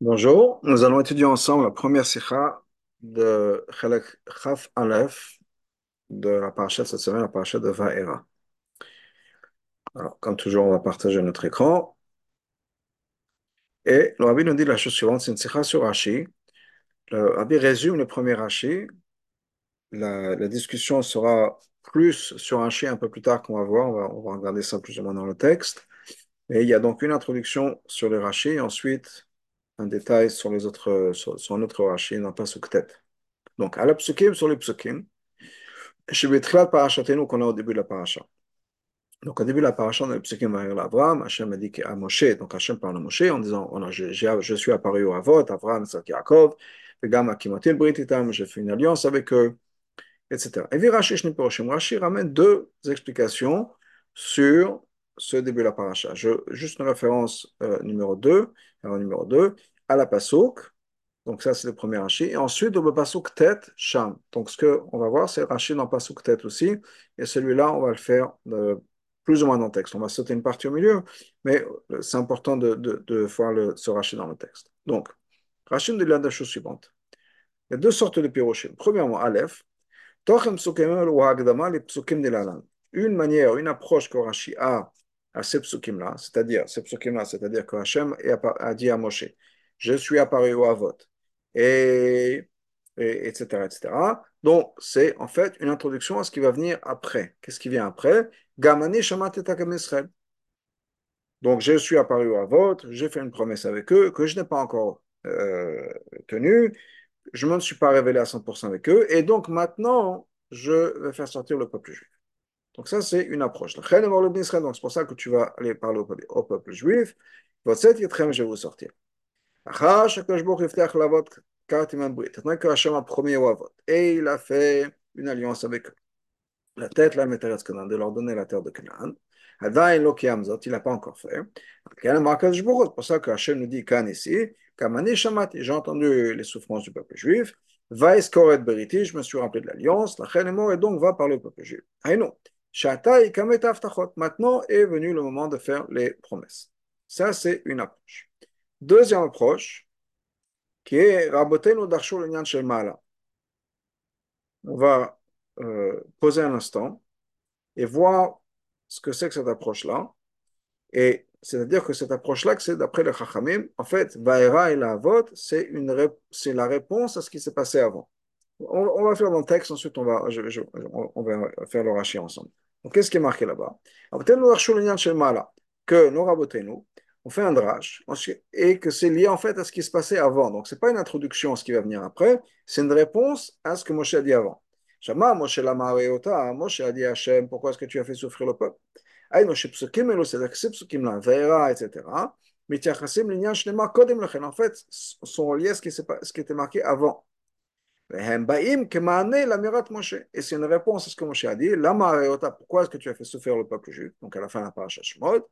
Bonjour, nous allons étudier ensemble la première sikha de Chelek Chaf Aleph de la paracha de cette semaine, la paracha de Va'era. Alors, comme toujours, on va partager notre écran. Et le nous dit la chose suivante, c'est une sikha sur Rashi. Le Rabbi résume le premier Rashi. La, discussion sera plus sur Rashi un peu plus tard qu'on va voir. On va, on va regarder ça plus ou moins dans le texte. Et il y a donc une introduction sur le Rashi et ensuite un détail sur les autres, sur, sur un autre Rashi, non pas Suktet. Donc, à la psukim, sur les psukim, chez Betchilat Parashatenu qu'on a au début de la paracha. Donc, au début de la paracha, on a psukim vers Abraham, Hachem a dit à Moshe, donc Hachem parle à Moshe en disant, on a, je, je, suis apparu au Avot, Abraham, Isaac, Yaakov, Vegam Akimatil Brititam, j'ai fait une alliance avec eux, etc. Et Virashi Shniposhim, Rashi ramène deux explications sur ce début de la paracha. Je, juste une référence euh, numéro 2, alors numéro 2, à la Pasuk. Donc ça, c'est le premier Rashi. Et ensuite, le Pasuk Tet, Sham. Donc ce qu'on va voir, c'est Rashi dans Pasuk Tet aussi. Et celui-là, on va le faire de, plus ou moins dans le texte. On va sauter une partie au milieu, mais c'est important de, de, de voir le, ce Rashi dans le texte. Donc, Rashi nous dit la chose suivante. Il y a deux sortes de pirochim. Premièrement, Aleph. Une manière, une approche que Rashi a à ces psukim-là, c'est-à-dire, c'est-à-dire que Hachem a dit à Moshe, je suis apparu au Avot, et, et, etc., etc. Donc, c'est en fait une introduction à ce qui va venir après. Qu'est-ce qui vient après? Gamani. Donc, je suis apparu au Avot, j'ai fait une promesse avec eux que je n'ai pas encore euh, tenue, je ne me suis pas révélé à 100% avec eux, et donc maintenant, je vais faire sortir le peuple juif. Donc ça, c'est une approche. Donc c'est pour ça que tu vas aller parler au, peuple juif. Je vais vous sortir. Que Hachem a promis et il a fait une alliance avec eux. La tête, la météorite de leur donner la terre de Canaan. Il n'a pas encore fait. C'est pour ça que Hachem nous dit Kan ici, j'ai entendu les souffrances du peuple juif. Va Eskoret Beriti, je me suis rappelé de l'alliance. La et donc va parler au peuple juif. Aïnou. Maintenant est venu le moment de faire les promesses. Ça, c'est une approche. Deuxième approche, qui est Rabotenu Darshul Nyan Shel Mala. On va euh, poser un instant et voir ce que c'est que cette approche-là. Et c'est-à-dire que cette approche-là, c'est d'après le Chachamim, en fait, Vaera et la vote, c'est la réponse à ce qui s'est passé avant. On, va faire dans le texte, ensuite on va, on va faire le rachis ensemble. Donc, qu'est-ce qui est marqué là-bas Que nos rabotenu, on fait un drash, et que c'est lié en fait à ce qui se passait avant. Donc, ce n'est pas une introduction à ce qui va venir après, c'est une réponse à ce que Moshe a dit avant. Shama, Moshe la Mareota, Moshe a dit à Hachem, pourquoi est-ce que tu as fait souffrir le peuple? Etc., en fait, sont liés à ce qui était marqué avant. Et c'est une réponse à ce que Moshe a dit. Pourquoi est-ce que tu as fait souffrir le peuple juif? Donc à la fin de la paracha Shemot,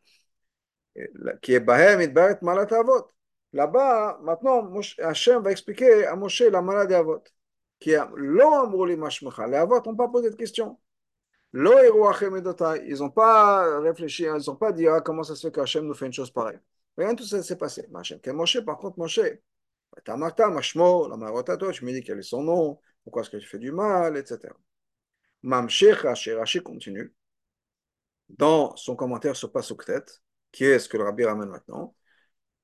qui est Bahem Idbaret Malat Avot. Là-bas, maintenant, Hachem va expliquer à Moshe la maladie Avot. Qui est mashmecha. Les Avot n'ont pas posé de question. Ils n'ont pas réfléchi, ils n'ont pas dit ah, comment ça se fait qu'Hachem nous fait une chose pareille. Rien de tout ça s'est passé. Moshe, par contre, Moshe, Tamata, Mashmo, la Marotato, tu me dis quel est son nom, pourquoi est-ce que tu fais du mal, etc. Mamshech Rashi, continue dans son commentaire sur Pasuktet, qui est ce que le Rabbi ramène maintenant.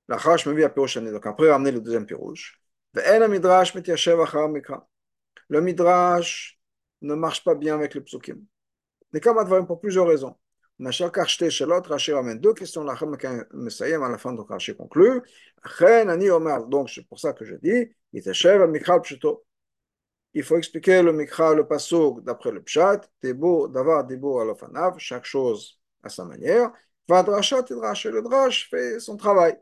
La Chash me vit à Piroshani, donc après ramener le deuxième Pirouche. Le Midrash ne marche pas bien avec le Psukim. Pour plusieurs raisons. Deux questions, à la fin, donc Rashi conclut. Donc, c'est pour ça que je dis, il faut expliquer le mikra, le pasuk d'après le pshat, d'avoir dibur alofanav, chaque chose à sa manière. Vadrasha, tidrash, le drash fait son travail.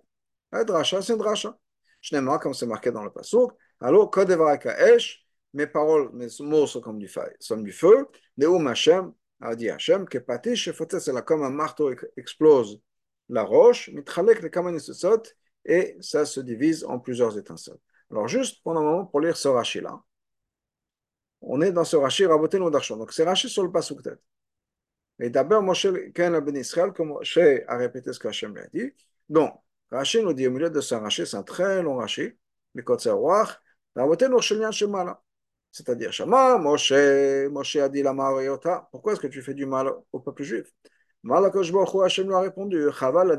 Le drasha, c'est drasha. Shnema, comme c'est marqué dans le pasuk, alors, kodevaraka esh, mes paroles, mes mots sont comme du feu, neum Hashem, a dit Hachem, que Patish, c'est là comme un marteau explose la roche, mitchalek le kamanisot, et ça se divise en plusieurs étincelles. Alors, juste pendant un moment, pour lire ce rachis-là, on est dans ce rachis raboté ou d'archon. Donc, c'est rachis sur le pasuk tête. Et d'abord, Moshe Ken Ben Israël, comme Moshe a répété ce qu'Hachem lui a dit. Donc, Rashi nous dit au milieu de ce Rashi, c'est un très long Rashi, Mikotzer Roach, Rabotenu Shelyan Shemala. C'est-à-dire, Shama, Moshe, Moshe a dit la Mariota, pourquoi est-ce que tu fais du mal au peuple juif? Malakosh Baruch Hashem lui a répondu, Chaval.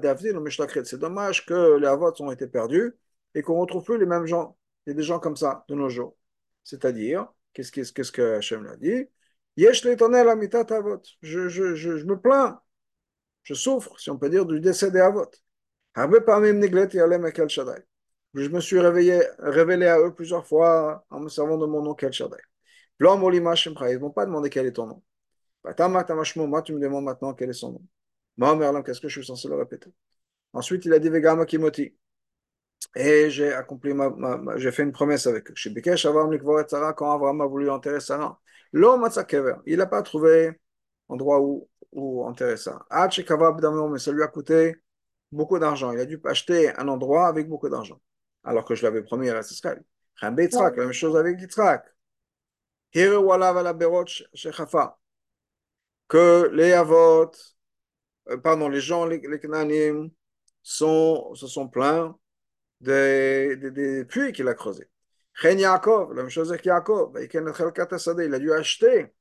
C'est dommage que les avots ont été perdus et qu'on ne retrouve plus les mêmes gens. Il y a des gens comme ça de nos jours. C'est-à-dire, qu'est-ce que Hashem lui a dit? Yesh l'éternel amitat avot. Je, je, je, je me plains, je souffre, si on peut dire, du décès des avot. Je me suis réveillé, révélé à eux plusieurs fois en me servant de mon nom Kel Shaddai. Ils ne vont pas demander quel est ton nom. Moi, tu me demandes maintenant quel est son nom. Moi, qu'est-ce que je suis censé le répéter? Ensuite, il a dit Vegama Kimoti. Et j'ai accompli ma, j'ai fait une promesse avec eux. Quand Abraham a voulu enterrer Sarah, il n'a pas trouvé endroit où, où enterrer Sarah. Mais ça lui a coûté beaucoup d'argent. Il a dû acheter un endroit avec beaucoup d'argent. Alors que je l'avais promis à Israël. La même chose avec Yitzhak. Que les Avot, euh, pardon, les gens, les, les Knanim, sont, se sont plaints des, des, des puits qu'il a creusés. Chen Yaakov, la même chose avec Yaakov, il a dû acheter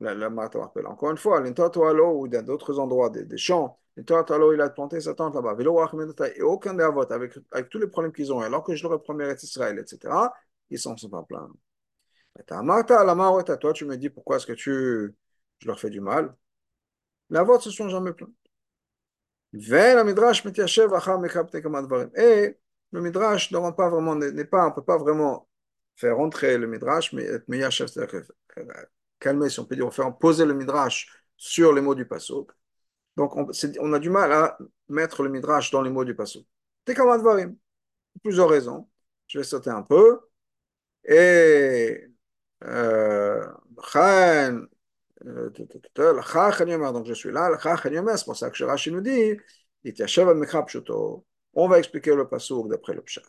la, la Encore une fois, l'Intotoalo ou dans d'autres endroits, des, des champs, l'Intotoalo, il a planté sa tente là-bas. Et aucun des avots, avec, avec tous les problèmes qu'ils ont, alors que je leur ai promis Israël, etc., ils s'en sont pas plaints. Toi, tu me dis pourquoi est-ce que tu, je leur fais du mal? Les avots se sont jamais plaints. Et le Midrash ne pas vraiment, on ne peut pas vraiment faire rentrer le Midrash, mais être meilleur chef, c'est-à-dire calmer, si on peut dire, faire poser le Midrash sur les mots du Passouk. Donc, on, on, a du mal à mettre le Midrash dans les mots du Passouk. Tekamadvarim. Plusieurs raisons. Je vais sauter un peu. Et. Euh, donc je suis là, c'est pour ça que Rashi nous dit, on va expliquer le pasouk d'après le pshat.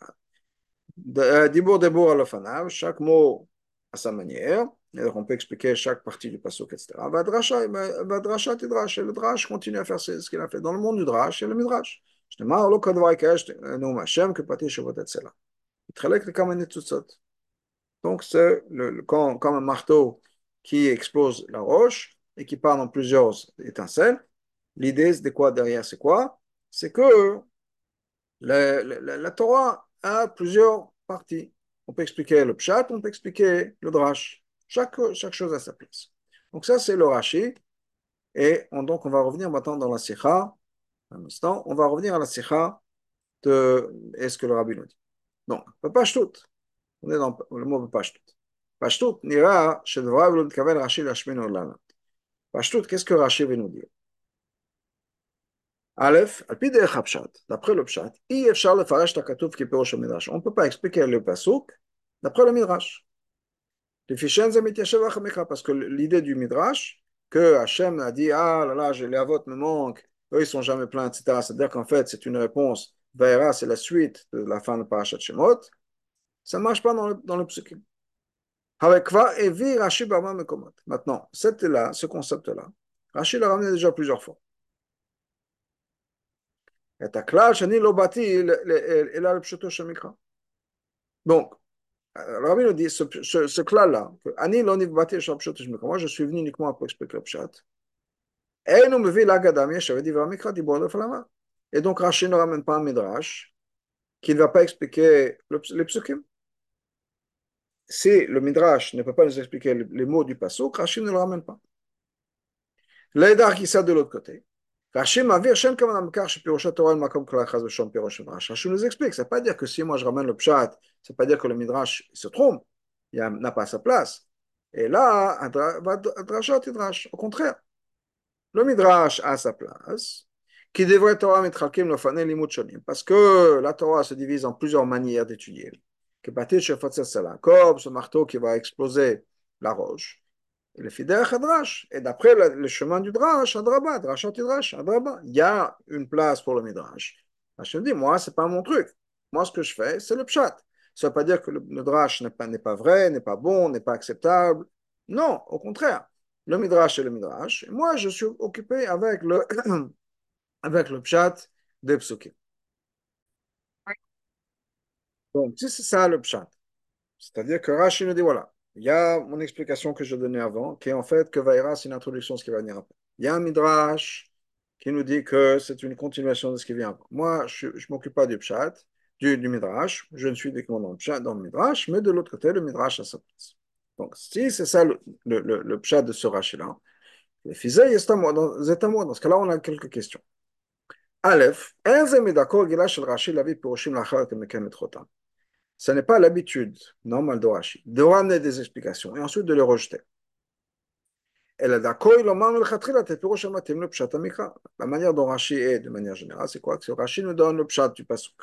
Dibur debour al chaque mot à sa manière. Donc on peut expliquer chaque partie du pasouk, etc. Vadrasha, tidrash, et le drash continue à faire ce qu'il a fait. Dans le monde du drash, a le midrash. Je kash, nous Hashem, que et Donc c'est comme un marteau qui explose la roche et qui part dans plusieurs étincelles. L'idée de quoi derrière, c'est quoi? C'est que la, Torah a plusieurs parties. On peut expliquer le pshat, on peut expliquer le drash. Chaque, chaque chose a sa place. Donc ça, c'est le rashi. Et on, donc, on va revenir maintenant dans la sikha. Un instant, on va revenir à la sikha de est-ce que le rabbi nous dit. Donc, pas tout. On est dans le mot pas tout. Pashtout, nira, shedvrav lo mitkaven Rashi. Pashtout, qu'est-ce que Rashi veut nous dire? Aleph, al pi derech hapshat, d'après le pshat, ki perosh midrash. On ne peut pas expliquer le pasuk d'après le midrash. Parce que l'idée du midrash, que Hachem a dit, ah là là, les avots me manquent, eux ils sont jamais pleins, etc. C'est-à-dire qu'en fait, c'est une réponse, Vaera, c'est la suite de la fin de Parashat Shemot, ça ne marche pas dans le, dans le. Maintenant, cette là, ce concept-là, Rachid l'a ramené déjà plusieurs fois. Donc, Rabbi nous dit ce, ce, ce là moi je suis venu uniquement pour expliquer le pshat. Et donc Rachid ne ramène pas un midrash qui ne va pas expliquer les psukim si le Midrash ne peut pas nous expliquer les mots du Passouk, Rachid ne le ramène pas. L'aidar qui de l'autre côté. Rachid nous explique, ça ne veut pas dire que si moi je ramène le Pshat, ça ne veut pas dire que le Midrash se trompe, il n'a pas sa place. Et là, au contraire. Le Midrash a sa place, qui devrait Torah parce que la Torah se divise en plusieurs manières d'étudier que comme ce marteau qui va exploser la roche. Et le fidèle Hadrash. Et d'après le, chemin du Drash, Adraba, Drash, Adraba, il y a une place pour le Midrash. Me dis, moi, c'est pas mon truc. Moi, ce que je fais, c'est le Pshat. Ça ne veut pas dire que le, Midrash n'est pas, pas vrai, n'est pas bon, n'est pas acceptable. Non, au contraire. Le Midrash est le Midrash. Et moi, je suis occupé avec le, avec le Pshat des Psukim. Donc, si c'est ça le pshat, c'est-à-dire que Rashi nous dit voilà, il y a mon explication que je donnais avant, qui est en fait que Vaïra, c'est une introduction de ce qui va venir après. Il y a un midrash qui nous dit que c'est une continuation de ce qui vient avant. Moi, je ne m'occupe pas du pshat, du, midrash, je ne suis que dans le dans le midrash, mais de l'autre côté, le midrash a sa place. Donc, si c'est ça le, le, pshat de ce Rashi-là, le fizé est à moi. Dans ce cas-là, on a quelques questions. Aleph, ce n'est pas l'habitude normale de de ramener des explications et ensuite de les rejeter. La manière dont Rashi est, de manière générale, c'est quoi? Que Rashi nous donne le pshat du pasuk.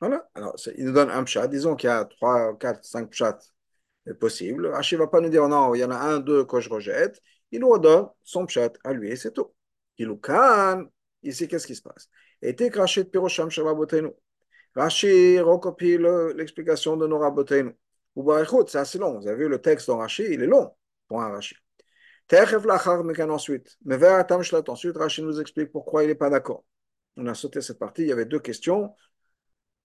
Voilà. Alors, il nous donne un pshat. Disons qu'il y a 3, 4, 5 pshats possibles. Rashi ne va pas nous dire non, il y en a un, deux que je rejette. Il nous redonne son pshat à lui et c'est tout. Il. Ici, qu'est-ce qui se passe? Et Rashi de Pirosham Shabbatenu. Rashi recopie l'explication de nos Rabotenu. Ou c'est assez long. Vous avez vu le texte dans Rashi, il est long pour un Rashi. ensuite, mais vers Tamshlat, ensuite, Rashi nous explique pourquoi il n'est pas d'accord. On a sauté cette partie, il y avait deux questions.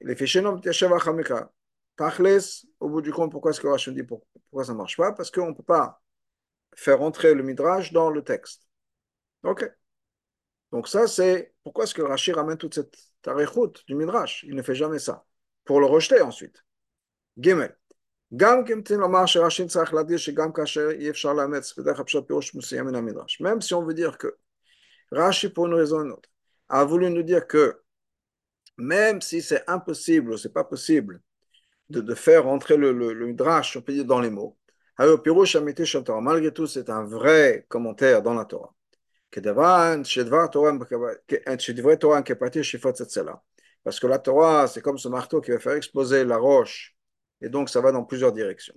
Les fichiers noms Tachles, au bout du compte, pourquoi est-ce que Rashi dit pourquoi ça ne marche pas? Parce qu'on ne peut pas faire entrer le Midrash dans le texte. Ok. Donc ça, c'est pourquoi est-ce que Rashi ramène toute cette tarichoute du Midrash Il ne fait jamais ça. Pour le rejeter ensuite. Même si on veut dire que Rashi, pour une raison ou une autre, a voulu nous dire que même si c'est impossible, c'est pas possible de, faire entrer le, le, Midrash, on peut dire, dans les mots, malgré tout, c'est un vrai commentaire dans la Torah. Parce que la Torah, c'est comme ce marteau qui va faire exploser la roche et donc, ça va dans plusieurs directions.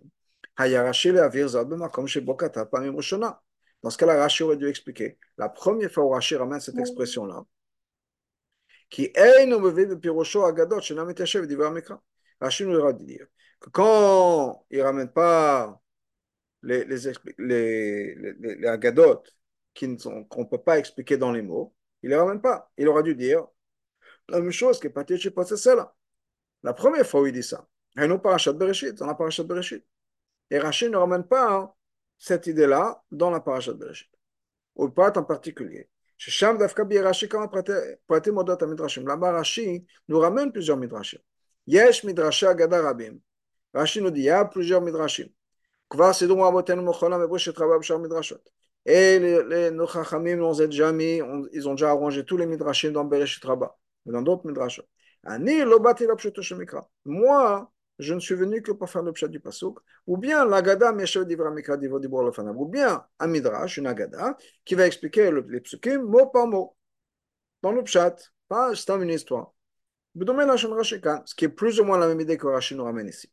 Dans ce cas-là, Rashi aurait dû expliquer. La première fois où Rashi ramène cette expression-là, qui est Rashi nous aura dit que quand il ne ramène pas les, les, les agadot qu'on ne peut pas expliquer dans les mots, il ne les ramène pas. Il aura dû dire la même chose que Patichi là. La première fois où il dit ça, et nous, parachat Bereshit, dans la parachat Bereshit. Et Rachid ne ramène pas hein, cette idée-là dans la parachat Bereshit. Ou pas en particulier. Sham dafka bi Rashi kama prate modot midrashim. Là-bas, Rashi nous ramène plusieurs midrashim. Yesh midrashi agada rabim. Rashi nous dit, il y a plusieurs midrashim. כבר סידור רבותינו מכולם בברשת רבה בשאר מדרשות. Et les, nos chachamim nous ont déjà mis, ils ont déjà arrangé tous les midrashim dans Bereshit Rabba, mais dans d'autres shemikra. Moi, je ne suis venu que pour faire le pshat du pasuk, ou bien l'agada ou bien un midrash, une agada, qui va expliquer les psukim mot par mot, dans le pshat, pas c'est une histoire. Ce qui est plus ou moins la même idée que Rashi nous ramène ici.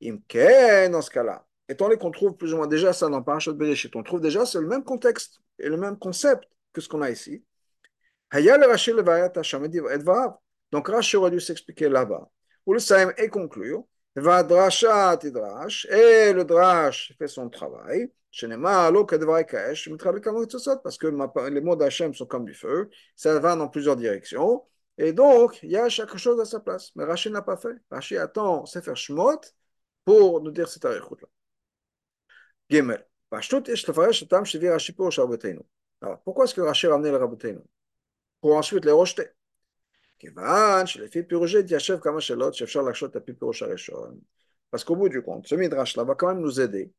Dans ce cas-là, étant donné qu'on trouve plus ou moins déjà ça dans Parashat Bereshit, on trouve déjà c'est le même contexte et le même concept que ce qu'on a ici. Donc Rashi aurait dû s'expliquer là-bas Ulsaim est conclu. Va drasha tidrash. Et le drash fait son travail. Parce que les mots d'Hachem sont comme du feu, ça va dans plusieurs directions, et donc il y a chaque chose à sa place. Mais Rachid n'a pas fait. Rachid attend Sefer Shmot pour nous dire cette arichut-là. Alors, pourquoi est-ce que Rachid a ramené le Rabbeinu Pour ensuite les rejeter. Parce qu'au bout du compte, ce midrash-là va quand même nous aider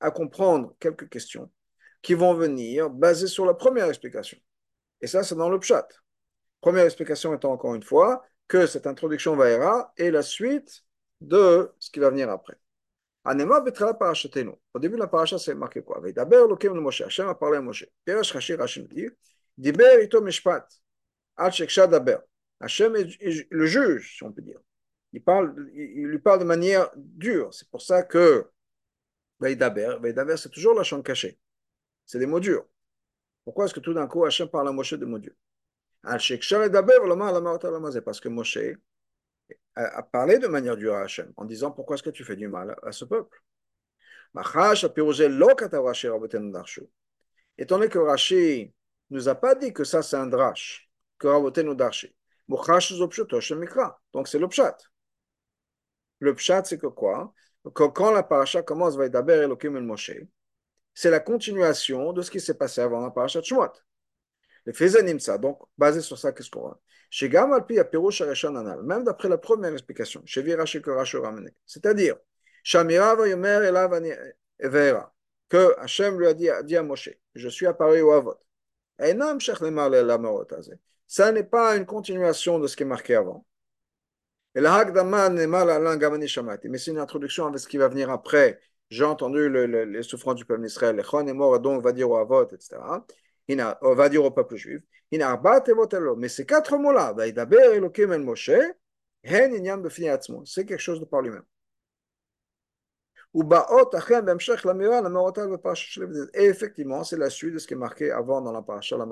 à comprendre quelques questions qui vont venir basées sur la première explication. Et ça, c'est dans le pshat. Première explication étant encore une fois que cette introduction va et la suite de ce qui va venir après. Veidaber lokem le Moshe. Hashem a parlé à Moshe. Perash Rashi Rashi nous dit Diber ito mishpat. Al sheksha daber. Hachem est le juge, on peut dire. Il, lui parle de manière dure. C'est pour ça que Veidaber c'est toujours la chambre cachée. C'est des mots durs. Pourquoi est-ce que tout d'un coup Hachem parle à Moshe de mots durs? Parce que Moshe a parlé de manière dure à en disant pourquoi est-ce que tu fais du mal à ce peuple? Étant donné que Rashi nous a pas dit que ça c'est un drash, que Rabotenu Darshi. Donc c'est le pshat. Le pshat, c'est que quoi? Quand, quand la paracha commence, va d'abord Elohim el Moshe, c'est la continuation de ce qui s'est passé avant la paracha de Shemot. Le Fezanim ça, donc basé sur ça, qu'est-ce qu'on voit? Shegam al pi apirush anal, même d'après la première explication, Shevira Shekorasho Ramene, c'est-à-dire, Shamira yomer elav evera, que Hachem lui a dit, à Moshe, je suis apparu au Avot. Enam shech lemar le lamarot Ça n'est pas une continuation de ce qui est marqué avant. Et la Hagdama nema la langue shamati, mais c'est une introduction avec ce qui va venir après. J'ai entendu le, le, les souffrances du peuple d'Israël, les Chon est mort, donc va dire au Avot, etc on va dire au peuple juif, mais ces quatre mots-là, c'est quelque chose de par lui-même. Et effectivement, c'est la suite de ce qui est marqué avant dans la paracha la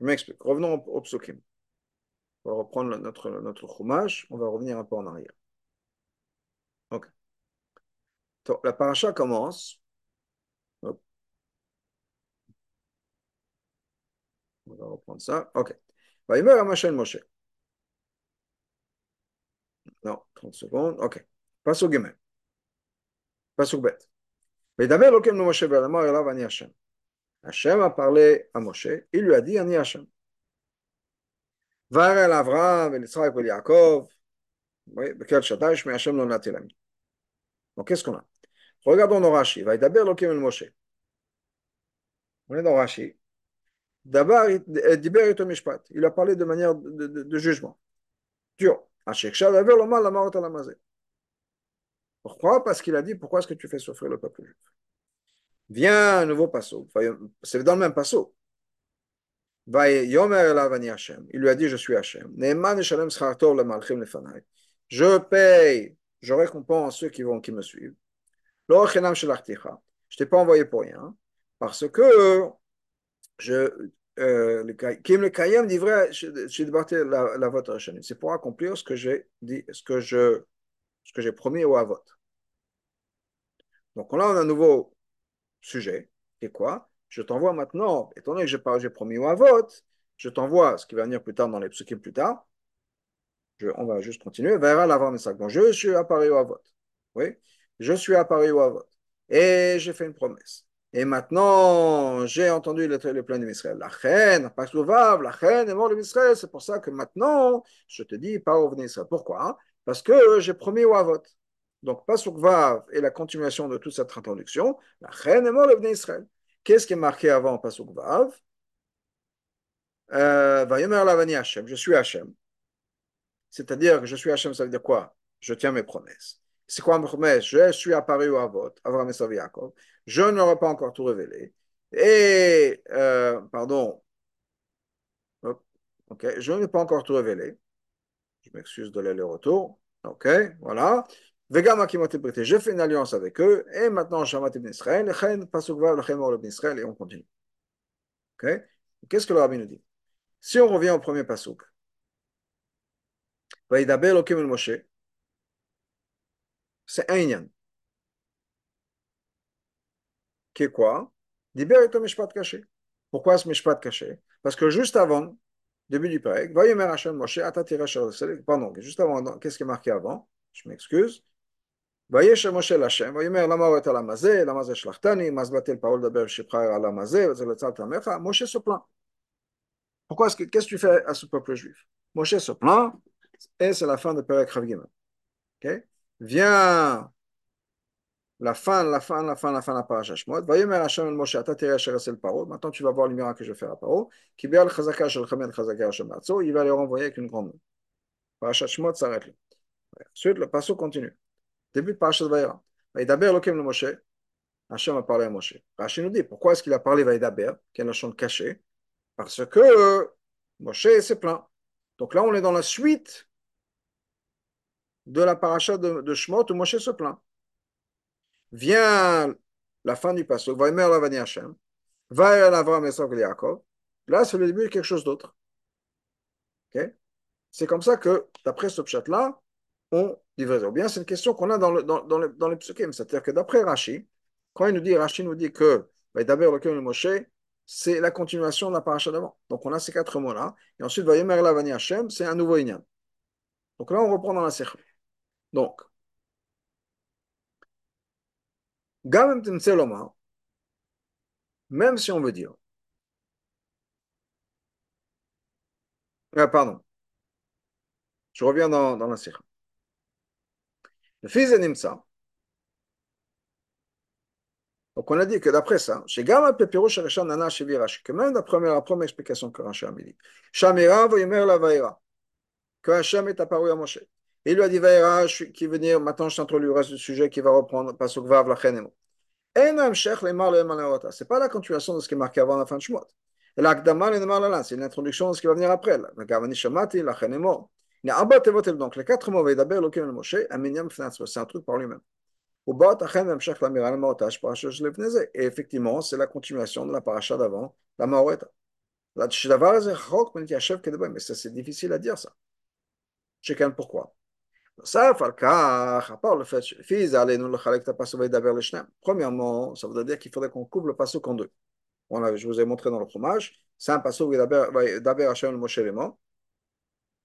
Je m'explique. Revenons au psukim. On va reprendre notre, notre chômage, on va revenir un peu en arrière. Ok. Donc, la paracha commence On va reprendre ça. Ok. Vaïmer à Moshe. Non, 30 secondes. Ok. Passe au guillemets. Passe au bête. Mais d'abord, l'okem de Moshe Belamar et là, Ani Hashem. Hashem a parlé à Moshe. Il lui a dit Ani Hashem. Va el Avram, el Israël, el Yaakov. Oui, quel Shadash, mais Hashem non a? D'abord. D'abord, il a parlé de manière de, jugement. Pourquoi? Parce qu'il a dit Pourquoi est-ce que tu fais souffrir le peuple juif? Viens un nouveau passo. C'est dans le même passo. Il lui a dit Je suis Hachem. Je paye, je récompense ceux qui, vont, qui me suivent. Je ne t'ai pas envoyé pour rien. Parce que je, euh, Kim le Kayem dit vrai, la, vote C'est pour accomplir ce que j'ai dit, ce que je, ce que j'ai promis au Avot. Donc là, on a un nouveau sujet. Et quoi? Je t'envoie maintenant, étant donné que j'ai promis au Avot, je t'envoie ce qui va venir plus tard dans les psukim plus tard. On va juste continuer. Vers l'avant message. Donc, je suis apparu au Avot. Oui, je suis apparu au Avot. Et j'ai fait une promesse. Et maintenant, j'ai entendu le, le plein d'Israël. La reine, pas la reine est morte d'Israël. C'est pour ça que maintenant, je te dis, pas au Israël. Pourquoi? Parce que j'ai promis au Avot. Donc, pas Vav et la continuation de toute cette introduction. La reine est morte d'Israël. Qu'est-ce qui est marqué avant Pasuk Vav? Euh, Va Hashem. Je suis Hashem. C'est-à-dire que je suis Hashem, ça veut dire quoi? Je tiens mes promesses. C'est quoi promesse Je suis apparu au Avot, Avraham et Yaakov. Je n'aurai pas encore tout révélé. Et, euh, pardon, ok, je n'ai pas encore tout révélé. Je m'excuse de l'aller-retour. Ok, voilà. J'ai fait une alliance avec eux, et maintenant, Shamat ibn Israël, et on continue. Ok, qu'est-ce que le rabbi nous dit? Si on revient au premier pasouk, Moshe, c'est un inyan. Qui est quoi Diber est un mishpat caché. Pourquoi ce mishpat caché Parce que juste avant, début du Pérec, Vayomer Hashem Moshe, pardon, juste avant, qu'est-ce qui est marqué avant Je m'excuse. וישב משה להשם, ויאמר למה הורית על המזה, למה זה שלחתני, מה זה בטל פרעה לדבר שפחה על המזה, וזה לצלת עמך, משה se plaint. Pourquoi est-ce que, qu'est-ce que tu fais à ce peuple juif Moshe se plaint, et c'est la fin de Perek Rav Gimel. Vient la fin, la fin, la fin, la fin de la paracha Shemot. Vayomer Hashem el Moshe, ata tere asher el paro. Maintenant, tu vas voir le miracle que je vais faire à paro. Qui bial chazaka shel chazaka Hashem. Il va les renvoyer avec une grande main. Paracha s'arrête là. Ensuite, le passo continue. Début de paracha Vayera. Vaïdaber lokem le Moshe. Hashem a parlé à Moshe. Rachid nous dit, pourquoi est-ce qu'il a parlé Vaïdaber, qui est la chante cachée? Parce que Moshe s'est plaint. Donc là, on est dans la suite de la paracha de, Shemot où Moshe se plaint. Vient la fin du passage, va la Lavani Hashem, va Avram et Yaakov. Là, c'est le début de quelque chose d'autre. C'est comme ça que, d'après ce pshat-là, on divise. Bien, c'est une question qu'on a dans, dans, dans, le, dans les psukim. C'est-à-dire que d'après Rashi, quand il nous dit, Rashi nous dit que, d'abord, le Moshe, c'est la continuation de la paracha d'avant. Donc on a ces quatre mots-là. Et ensuite, Vayemer Lavani Hashem, c'est un nouveau Inyan. Donc là, on reprend dans la série. Donc, même si on veut dire, ah, pardon, je reviens dans, dans la série. Le fils de Nimsa, donc on a dit que d'après ça, chez Gama Pepirouche Nana Shevirash, que même d'après la première explication que Rashi a dit, Shamira Vayemer la Vaïra, que Hachem est apparu à Moshe. Il lui a dit Vaïra, qui veut dire, maintenant je t'introduis le reste du sujet qui va reprendre Pasuk Vav Lachenemo. Ce n'est pas la continuation de ce qui est marqué avant la fin de Shemot. C'est une introduction de ce qui va venir après. Donc les quatre mots, c'est un truc par lui-même. Et effectivement, c'est la continuation de la paracha d'avant, la Maoreta. Mais c'est difficile à dire ça. Chacun pourquoi. À part le fait, premièrement, ça veut dire qu'il faudrait qu'on coupe le passo en deux. je vous ai montré dans le fromage, c'est un passo d'Aber Hashem le Moshe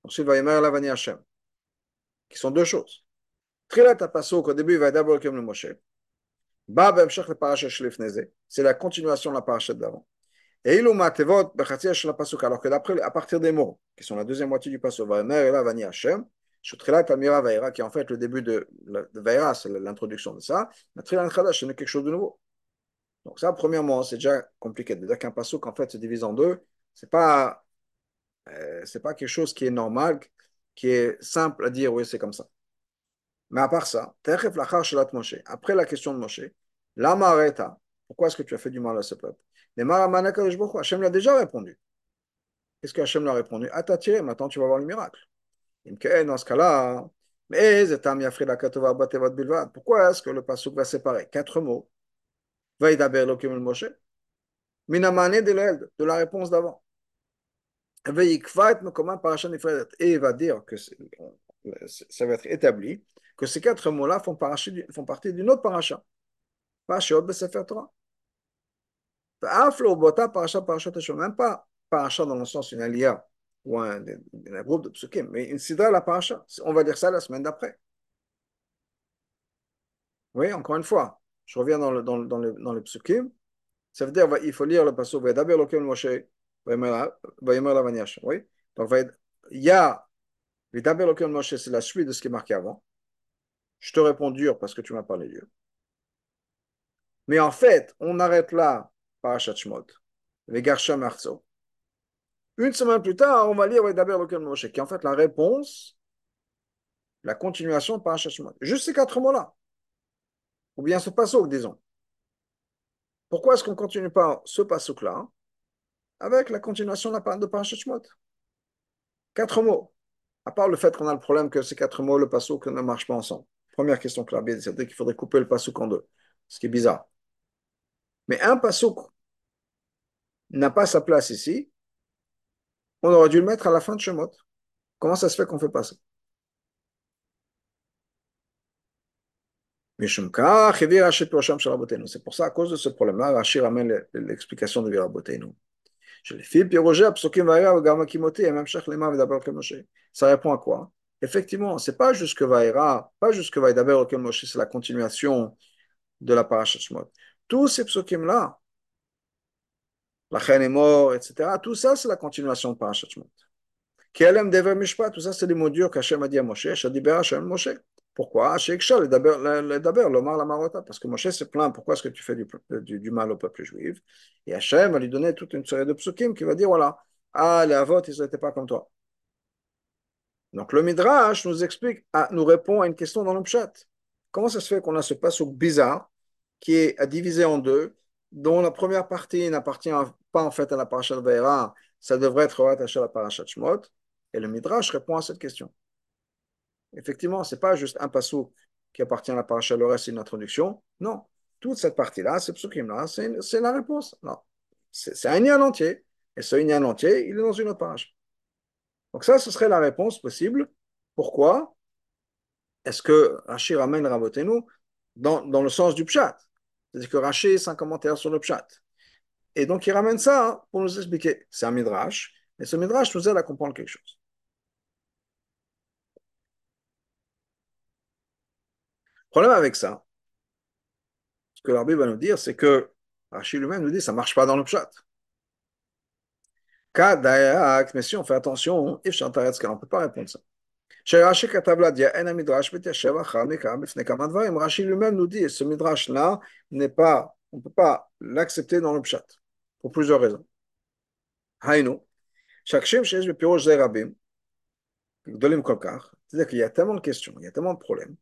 Ensuite, va y la Lavani Hashem, qui sont deux choses. Trilat passo qu'au début, il va d'abord comme le Moshe. Ba b'emshech le parasha shlifneze, c'est la continuation de la paracha d'avant. Et il matevot bechatzia shel pasuk, alors que d'après, à partir des mots, qui sont la deuxième moitié du passo, va y la Lavani Hashem, Trilat Amira Vaira, qui est en fait le début de, de c'est l'introduction de ça. Mais Trilat Khadash, c'est quelque chose de nouveau. Donc ça, premièrement, c'est déjà compliqué. Déjà qu'un pasouk, en fait, se divise en deux, c'est pas, euh, pas quelque chose qui est normal, qui est simple à dire, oui, c'est comme ça. Mais à part ça, après la question de Moshe, la mareta, pourquoi est-ce que tu as fait du mal à ce peuple? Hachem l'a déjà répondu. Qu'est-ce que Hachem l'a répondu? T'as tiré, maintenant tu vas voir le miracle. Dans ce cas-là, pourquoi est-ce que le pasuk va séparer Quatre mots? de la réponse d'avant. Et il va dire que ça va être établi que ces quatre mots-là font, partie d'une autre paracha. Parashat Sefer Torah. Même pas paracha dans le sens d'une alia ou un, un, groupe de psukim, mais une sidra la paracha. On va dire ça la semaine d'après. Oui, encore une fois, je reviens dans le, dans, dans le, dans le psukim. Ça veut dire il faut lire le passage va d'abord le Moshe va la vaniash. Oui, donc il y a d'abord le Moshe, c'est la suite de ce qui est marqué avant. Je te réponds dur parce que tu m'as parlé dur. Mais en fait, on arrête là, parachat Shmot, les Garsham Arzo. Une semaine plus tard, on va lire d'abord le Moshe, qui est en fait la réponse, la continuation de Parashat Shemot. Juste ces quatre mots-là. Ou bien ce passouk, disons. Pourquoi est-ce qu'on ne continue pas ce passouk-là avec la continuation de Parashat Quatre mots. À part le fait qu'on a le problème que ces quatre mots, le passouk, ne marchent pas ensemble. Première question que la c'est qu'il faudrait couper le passouk en deux. Ce qui est bizarre. Mais un passouk n'a pas sa place ici, on aurait dû le mettre à la fin de Shemot. Comment ça se fait qu'on ne fait pas ça? C'est pour ça, à cause de ce problème-là, Rachid ramène l'explication de Virabotenu. Ça répond à quoi? Effectivement, c'est pas juste que Vaïra, pas juste que Vaïdaber Moshe, c'est la continuation de la parashat Shemot. Tous ces psukim-là, la reine est morte, etc. Tout ça, c'est la continuation de Parashat Shemot. Kelem dever mishpat, tout ça, c'est les mots durs qu'Hachem a dit à Moshe, Shadiber Hachem Moshe. Pourquoi? Le d'abord l'Omar la Marota, parce que Moshe se plaint, pourquoi est-ce que tu fais du, du, mal au peuple juif? Et Hachem va lui donner toute une série de psukim qui va dire, voilà, ah, les avot, ils n'étaient pas comme toi. Donc le Midrash nous explique, ah, nous répond à une question dans le Pshat. Comment ça se fait qu'on a ce pasuk bizarre qui est divisé en deux, dont la première partie n'appartient pas en fait à la parashat Vaera, ça devrait être rattaché à la parashat Shmot. Et le Midrash répond à cette question. Effectivement, ce n'est pas juste un passou qui appartient à la parashat, le reste c'est une introduction. Non, toute cette partie-là, ce psukim-là, c'est la réponse. Non, c'est un lien entier. Et ce lien entier, il est dans une autre page. Donc ça, ce serait la réponse possible. Pourquoi? Est-ce que Rachid ramène Rabotenu dans, dans le sens du pshat? C'est-à-dire que Rachid, c'est un commentaire sur le pshat. Et donc, il ramène ça pour nous expliquer. C'est un midrash, et ce midrash nous aide à comprendre quelque chose. Le problème avec ça, ce que l'arbitre va nous dire, c'est que Rachid lui-même nous dit ça ne marche pas dans le pshat. Mais si on fait attention, on ne peut pas répondre ça. Rashi lui-même nous dit, ce midrash-là n'est pas, on ne peut pas l'accepter dans le pshat, pour plusieurs raisons. Haïnou, Shakshim shesh c'est-à-dire qu'il y a tellement de questions, il y a tellement de problèmes,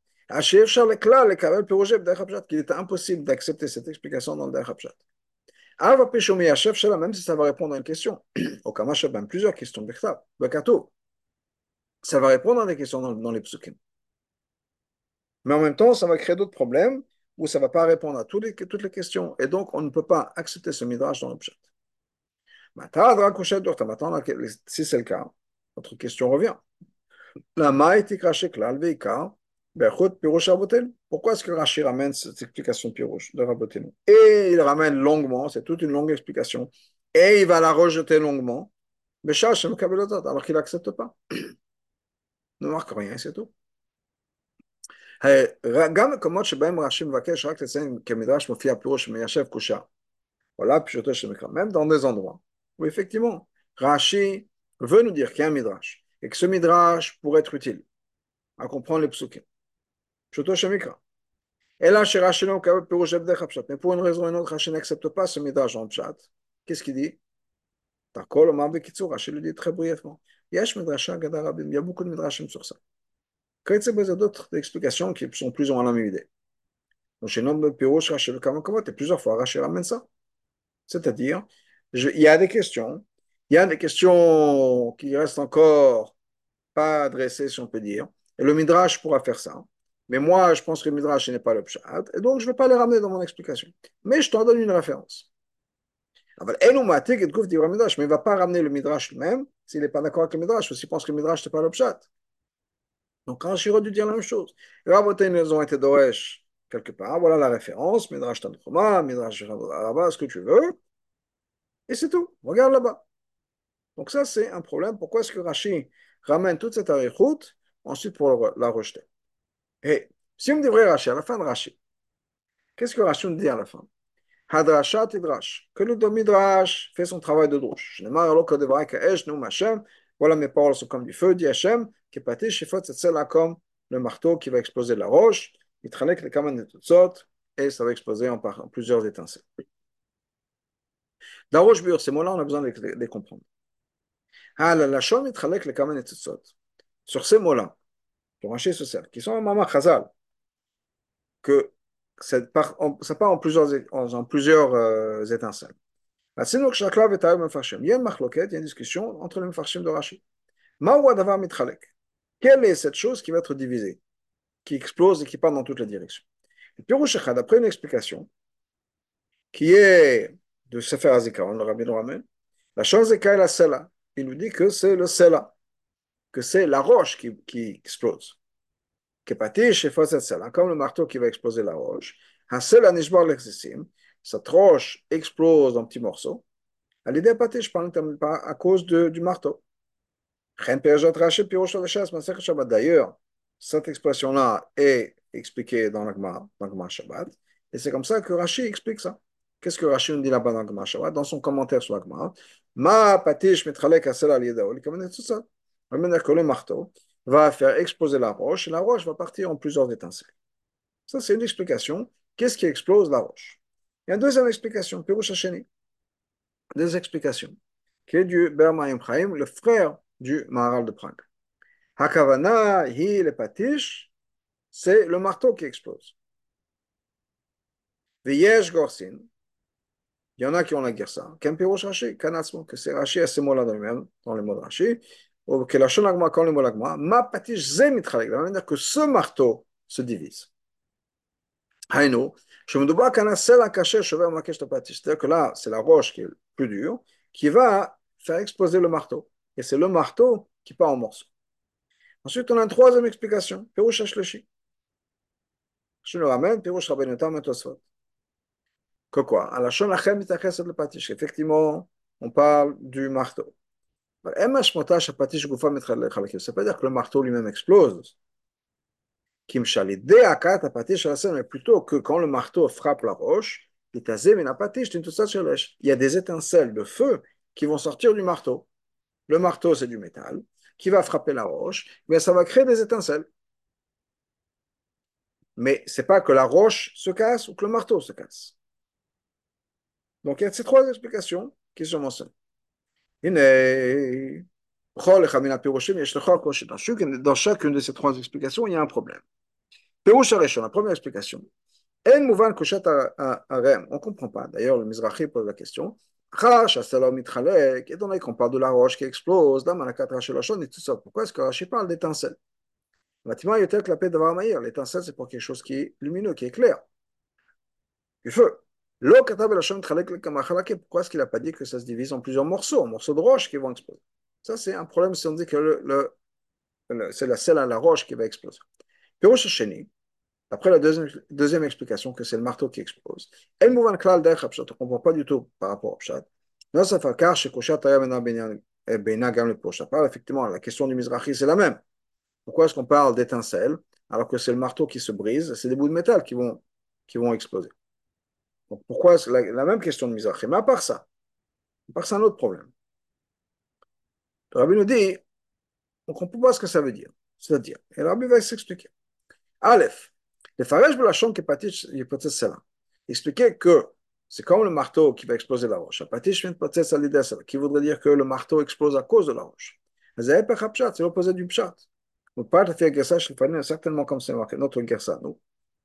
qu'il est impossible d'accepter cette explication dans le Derech Pshat. Même si ça va répondre à une question, plusieurs questions, Bekato, ça va répondre à des questions dans, les psukim. Mais en même temps, ça va créer d'autres problèmes où ça ne va pas répondre à toutes les, questions. Et donc, on ne peut pas accepter ce midrash dans le pshat. Maintenant, si c'est le cas, notre question revient. La pourquoi est-ce que Rashi ramène cette explication de Rabotenu Et il ramène longuement, c'est toute une longue explication, et il va la rejeter longuement, mais alors qu'il n'accepte pas ne marque rien, c'est tout. גם מקומות שבהם רש"י מבקש רק לציין כמדרש מופיע פירוש מיישב קושה. Voilà, פשוטו של מקרא. Même dans des endroits où effectivement, Rashi veut nous dire qu'il y a un midrash et que ce midrash pourrait être utile à comprendre les psukim. Pshuto Shemikra. Et là, chez Rashi, non, mais pour une raison ou une autre, Rashi n'accepte pas ce midrash en pshat. Qu'est-ce qu'il dit Takol, Omar Bekitsur, Rashi le dit très brièvement. Il y a beaucoup de midrashim sur ça. A d'autres explications qui sont plus ou moins la même idée. Donc, chez Nom Pirosh, Rachel Kamakamot, et plusieurs fois, Rachel ramène ça. C'est-à-dire, il y a des questions, il y a des questions qui restent encore pas adressées, si on peut dire, et le Midrash pourra faire ça. Mais moi, je pense que le Midrash n'est pas le Pshat, et donc je ne vais pas les ramener dans mon explication. Mais je t'en donne une référence. Mais il ne va pas ramener le Midrash lui-même s'il n'est pas d'accord avec le Midrash, ou s'il pense que le Midrash n'est pas le Pshat. Donc, quand Shiro dû dire la même chose. Rabotain, ils ont été d'Oresh quelque part. Voilà la référence. Midrash Tanchoma, Midrash Rabba, ce que tu veux. Et c'est tout. Regarde là-bas. Donc, ça, c'est un problème. Pourquoi est-ce que Rashi ramène toute cette arichoute ensuite pour la rejeter Et si on me dit vrai Rashi, à la fin de Rashi, qu'est-ce que Rashi nous dit à la fin Hadrashat Idrash. Que le Midrash fait son travail de drush. Voilà, mes paroles sont comme du feu, dit Hachem, pâté, shifot, c'est comme le marteau qui va exploser la roche. Il tralek les kaman de toutes sortes, et ça va exploser en, plusieurs étincelles. La roche bure, ces mots-là, on a besoin de les, comprendre. Ah, de. Sur ces mots-là, pour ce cercle, qui sont un maman chazal, que ça part en, ça part en plusieurs, en, plusieurs euh, étincelles. Il y a une marloquette, il y a une discussion entre les mefarshim de Rashi. Quelle est cette chose qui va être divisée, qui explose et qui part dans toutes les directions? Le d'après une explication, qui est de Sefer Azikaron, le Rabbi ramène, la chose est la Sela. Il nous dit que c'est le Sela, que c'est la roche qui explose comme le marteau qui va exploser la roche, cette roche explose en petits morceaux. À cause de, du marteau. D'ailleurs, cette expression-là est expliquée dans l'Agmar Shabbat, et c'est comme ça que Rashi explique ça. Qu'est-ce que Rashi nous dit là-bas dans l'Agmar Shabbat, dans son commentaire sur l'Agmar Ma patish mitralek asel al tout ça. que le marteau, va faire exploser la roche et la roche va partir en plusieurs étincelles. Ça, c'est une explication. Qu'est-ce qui explose la roche? Il y a une deuxième explication, Pirouche Hacheni. Deux explications. Qui est du Bermaim Chaim, le frère du Maharal de Prague. Hakavana, hi, le patish, c'est le marteau qui explose. Veyesh Gorsin, il y en a qui ont la guerre ça. Pirouche Rashi, Kanatsmo, que c'est Rashi à ce mot-là dans, les mots de que la quand le mot ma patish zemitralek, ça veut dire que ce marteau se divise. Haïno, je me dois qu'un seul caché chevet ma cache de patish. C'est-à-dire que là, c'est la roche qui est plus dure, qui va faire exploser le marteau. Et c'est le marteau qui part en morceaux. Ensuite, on a une troisième explication, Perouche Ashleshi. Je le ramène, Perouche Rabbeinu Tam et Tosfot. Que quoi? Effectivement, on parle du marteau. Ça pas dire que le marteau lui-même explose. Mais plutôt que quand le marteau frappe la roche, il y a des étincelles de feu qui vont sortir du marteau. Le marteau, c'est du métal, qui va frapper la roche, mais ça va créer des étincelles. Mais ce n'est pas que la roche se casse ou que le marteau se casse. Donc il y a ces trois explications qui sont mentionnées. Dans chacune de ces trois explications, il y a un problème. La première explication. On ne comprend pas. D'ailleurs, le Mizrahi pose la question. Donné qu'on parle de la roche qui explose, pourquoi est-ce que parle L'étincelle, c'est pour quelque chose qui est lumineux, qui est clair. Du feu. Pourquoi est-ce qu'il n'a pas dit que ça se divise en plusieurs morceaux, en morceaux de roche qui vont exploser? Ça, c'est un problème si on dit que le, le, c'est la selle à la roche qui va exploser. Après la deuxième, deuxième explication, que c'est le marteau qui explose. Elle on ne comprend pas du tout par rapport au Pshat. Effectivement, la question du Mizrahi, c'est la même. Pourquoi est-ce qu'on parle d'étincelles alors que c'est le marteau qui se brise C'est des bouts de métal qui vont, qui vont exploser? Donc pourquoi la, la même question de Mizrahi? Mais à part ça, à part ça, un autre problème. Le Rabbi nous dit, on ne comprend pas ce que ça veut dire. C'est-à-dire, et le Rabbi va s'expliquer. Aleph, le Faresh Belachon qui est cela. Expliquer que c'est comme le marteau qui va exploser la roche. De qui voudrait dire que le marteau explose à cause de la roche? C'est l'opposé du pshat. Donc, pas de faire certainement comme c'est marqué notre Gersa, nous,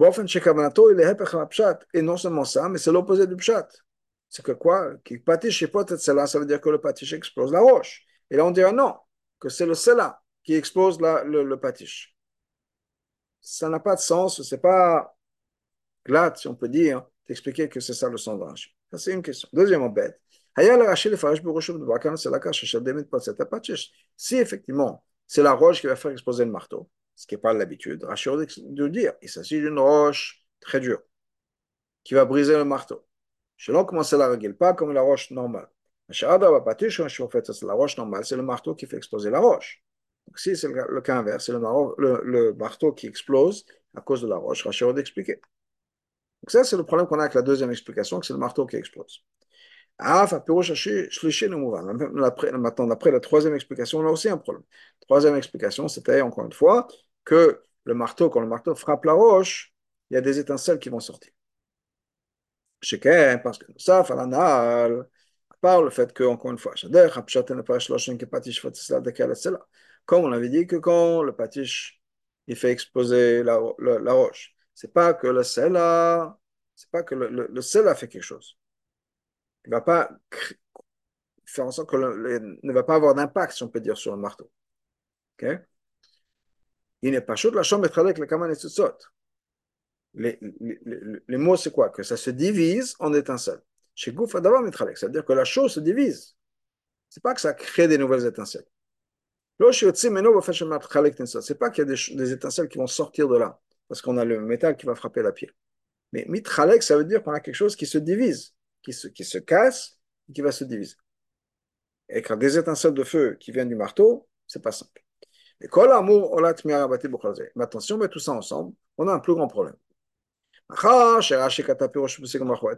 Il est Hepech Pshat. Et non seulement ça, mais c'est que quoi Qui patiche peut-être cela, ça veut dire que le patiche explose la roche. Et là, on dirait non, que c'est le cela qui explose le, le. Ça n'a pas de sens, c'est pas glatt, si on peut dire, d'expliquer que c'est ça le sang d'Rashi. Ça, c'est une question. Deuxièmement, bête. Si effectivement c'est la roche qui va faire exploser le marteau, ce qui n'est pas l'habitude. Rassurez de dire, il s'agit d'une roche très dure qui va briser le marteau. Selon comment c'est la règle, pas comme la roche normale. La roche normale, c'est le marteau qui fait exploser la roche. Donc, si c'est le, cas inverse, c'est le, marteau qui explose à cause de la roche, Rachel d'expliquer. Donc ça, c'est le problème qu'on a avec la deuxième explication, que c'est le marteau qui explose. Maintenant, d'après la troisième explication, on a aussi un problème. Troisième explication, c'était encore une fois que le marteau, quand le marteau frappe la roche, il y a des étincelles qui vont sortir. Parce que ça, par le fait que, encore une fois, comme on avait dit que quand le patiche il fait exploser la, la, roche, c'est pas que le sel c'est pas que le, le, le sel a fait quelque chose il va pas faire en sorte que ne va pas avoir d'impact, si on peut dire, sur le marteau. Okay? Il n'est pas chaud de la chambre avec le mots, c'est quoi Que ça se divise en étincelles. Chez Goufa d'abord c'est-à-dire que la chose se divise. C'est pas que ça crée des nouvelles étincelles. C'est pas qu'il y a des, étincelles qui vont sortir de là, parce qu'on a le métal qui va frapper la pierre. Mais mitralek, ça veut dire qu'on a quelque chose qui se divise qui se, qui se casse et qui va se diviser. Et quand des étincelles de feu qui viennent du marteau, c'est pas simple. Mais Maintenant, si on met tout ça ensemble, on a un plus grand problème.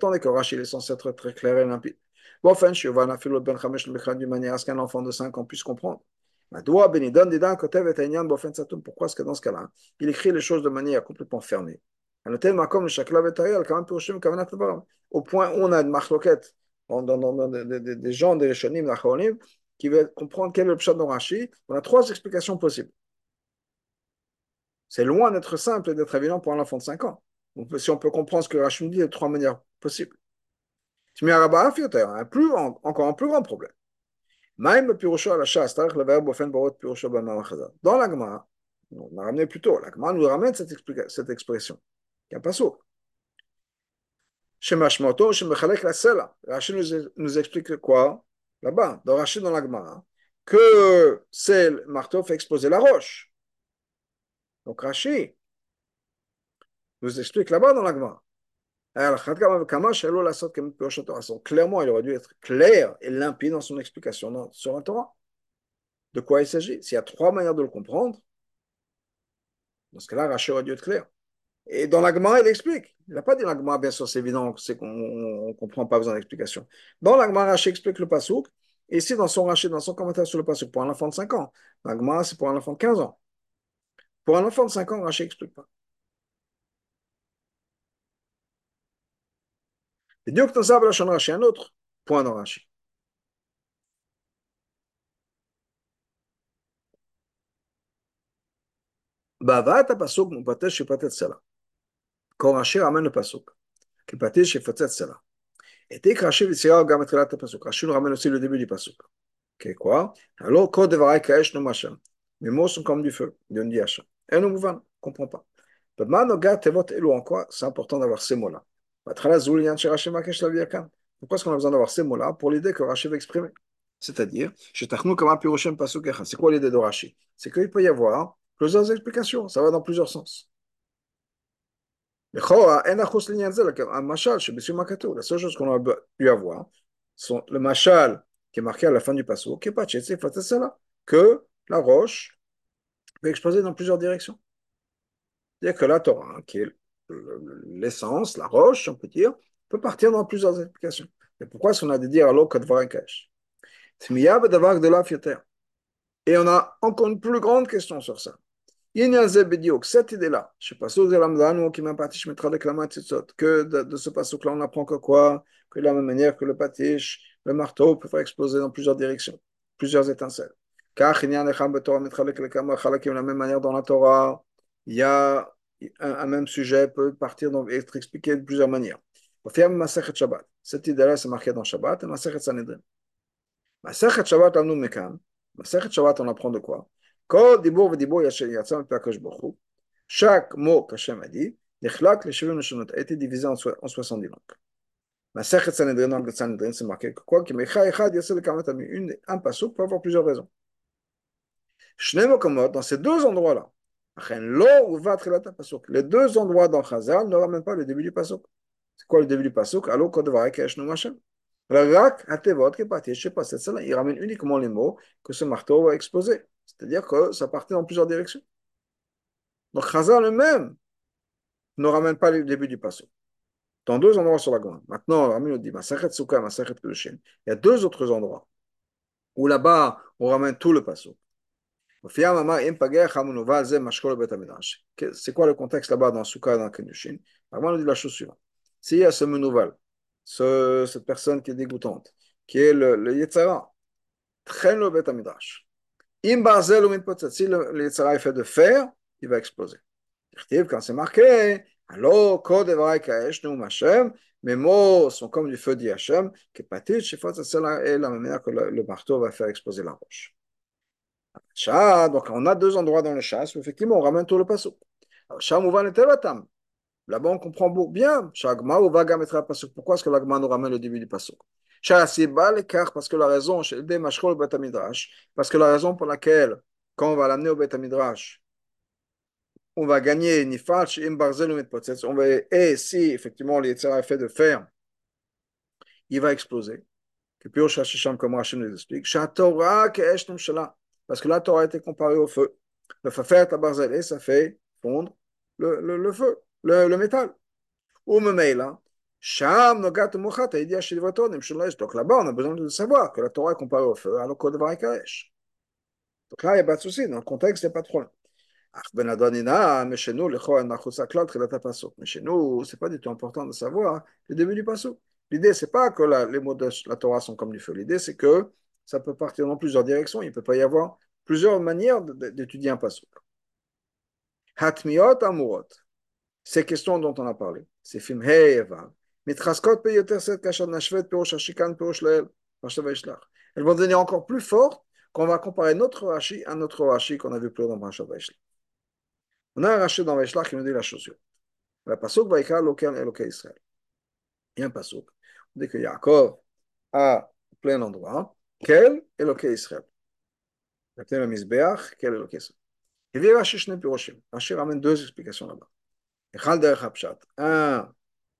Donné que Rashi est censé être très clair et limpide. Bon, enfin, je vais d'une manière à ce qu'un enfant de 5 ans puisse comprendre. Pourquoi est-ce que dans ce cas-là, il écrit les choses de manière complètement fermée? Au point où on a une marloquette des gens des Rishonim, l'Achonim, qui veulent comprendre quel est le pshat de Rashi, on a trois explications possibles. C'est loin d'être simple et d'être évident pour un enfant de 5 ans. si on peut comprendre ce que Rashi nous dit de trois manières possibles. un plus, encore un plus grand problème. Même la le verbe borot pirosho Dans la Gemara, on a ramené plus tôt, la Gemara nous ramène cette, cette expression. Il n'y a pas ça. Shemashmoto, Shemechalek la sela. Nous, nous explique quoi? Là-bas, dans Rachid dans la Gemara, que c'est marteau fait exploser la roche. Donc Rachid nous explique là-bas dans la Gemara. Clairement, il aurait dû être clair et limpide dans son explication sur la Torah. De quoi il s'agit? S'il y a trois manières de le comprendre, dans ce cas-là, Rachid aurait dû être clair. Et dans l'Agmara, il explique. Il n'a pas dit l'Agmara, bien sûr, c'est évident, c'est qu'on ne comprend pas besoin d'explication. Dans l'Agmara, Rashi explique le Passouk. Et ici, dans son Rashi, dans son commentaire sur le Passouk, pour un enfant de 5 ans. L'Agmara, c'est pour un enfant de 15 ans. Pour un enfant de 5 ans, Rashi n'explique pas. Et Dieu que ça, Belachon Rashi, un autre point dans Rashi. Bavat, Passouk, Mupatesh, Patet, Salah. quand Rashi ramène le pasuk, qui pâtit chez Fatzet Sela. Et dès que Rashi vissera גם את תחילת הפסוק, Rashi nous ramène aussi le début du pasuk. Okay, quoi Alors, quand דברי כאש נו משם. Mes mots sont comme du feu, Dieu dit Hachem. Et nous ne comprend pas. en quoi c'est important d'avoir ces mots-là. Pourquoi est-ce qu'on a besoin d'avoir ces mots-là pour l'idée que Rashi va exprimer C'est-à-dire, c'est quoi l'idée de Rashi C'est qu'il peut y avoir plusieurs explications, ça va dans plusieurs sens. La seule chose qu'on a pu avoir, c'est le machal qui est marqué à la fin du passo, qui est que la roche peut exploser dans plusieurs directions. C'est-à-dire que la Torah, qui est l'essence, la roche, on peut dire, peut partir dans plusieurs explications. Et pourquoi est-ce qu'on a de dire alors Kadvarakash Et on a encore une plus grande question sur ça. Cette idée-là, je ne sais pas que de, de ce passage-là, on apprend que quoi Que de la même manière que le patiche, le marteau peut faire exploser dans plusieurs directions, plusieurs étincelles. Car il y a de la même manière dans la Torah, il y a un, même sujet peut partir donc être expliqué de plusieurs manières. Cette idée-là, c'est marqué dans Shabbat et Masechet Sanhedrin. Masechet Shabbat, on apprend de quoi? Chaque mot qu'Hachem a dit, été divisé en 70 langues. Dans le c'est marqué que quoi Un pasuk peut avoir plusieurs raisons. Dans ces deux endroits-là, les deux endroits dans ne ramènent pas le début du pasuk. C'est quoi le début du Alors, il ramène uniquement les mots que ce marteau va exploser. C'est-à-dire que ça partait dans plusieurs directions. Donc Chazal lui-même ne ramène pas le début du pasuk. Dans deux endroits sur la grande. Maintenant, Rami nous dit Il y a deux autres endroits où là-bas on ramène tout le pasuk. C'est quoi le contexte là-bas dans Souka dans Kedushin Avant, on dit la chose suivante. S'il y a ce menouval, ce, cette personne qui est dégoûtante, qui est le, le traîne le Bet Amidrash. Si le, Yetzara est fait de fer, il va exploser. Quand c'est marqué, alors, mes mots sont comme du feu d'Hachem, qui est c'est la manière que le, le marteau va faire exploser la roche donc on a deux endroits dans le chasse où effectivement on ramène tout le passo. Là-bas on comprend bien. Pourquoi est-ce que l'agma nous ramène le début du passo parce que la raison, parce que la raison pour laquelle, quand on va l'amener au Bet Midrash, on va gagner on va, et si effectivement l'Yetzera est fait de fer, il va exploser. Que puis au comme Rachid nous explique, parce que la Torah a été comparée au feu. Le faire tabarzelé, ça fait fondre le, feu, le, métal. Ou là, Sham nogat. Donc là-bas, on a besoin de savoir que la Torah est comparée au feu, alors qu'au devant kaesh. Donc là, il n'y a pas de souci. Dans le contexte, il n'y a pas de problème. Mais chez nous, mais chez nous, c'est pas du tout important de savoir le début du passo. L'idée, c'est pas que les mots de la Torah sont comme du feu. L'idée, c'est que ça peut partir dans plusieurs directions. Il ne peut pas y avoir plusieurs manières d'étudier un pasuk. Hatmiot amurot. Ces questions dont on a parlé, c'est film Hey Mitraskot peyoterset kachad nashvet perosh hashikan perosh leel. Elles vont devenir encore plus fortes quand on va comparer notre Rashi à notre Rashi qu'on a vu plus haut dans Brachat Vaishlach. On a un Rashi dans Vaishlach qui nous dit la chose suivante. La pasuk va écrire local et Israël. Il y a un pasuk. On dit que Yaakov a plein endroit. Quel est local Israël Il y a le Mizbeach, quel est local Israël Il y a Rashi Shne Rashi ramène deux explications là-bas. Echal derech Hapshat. Un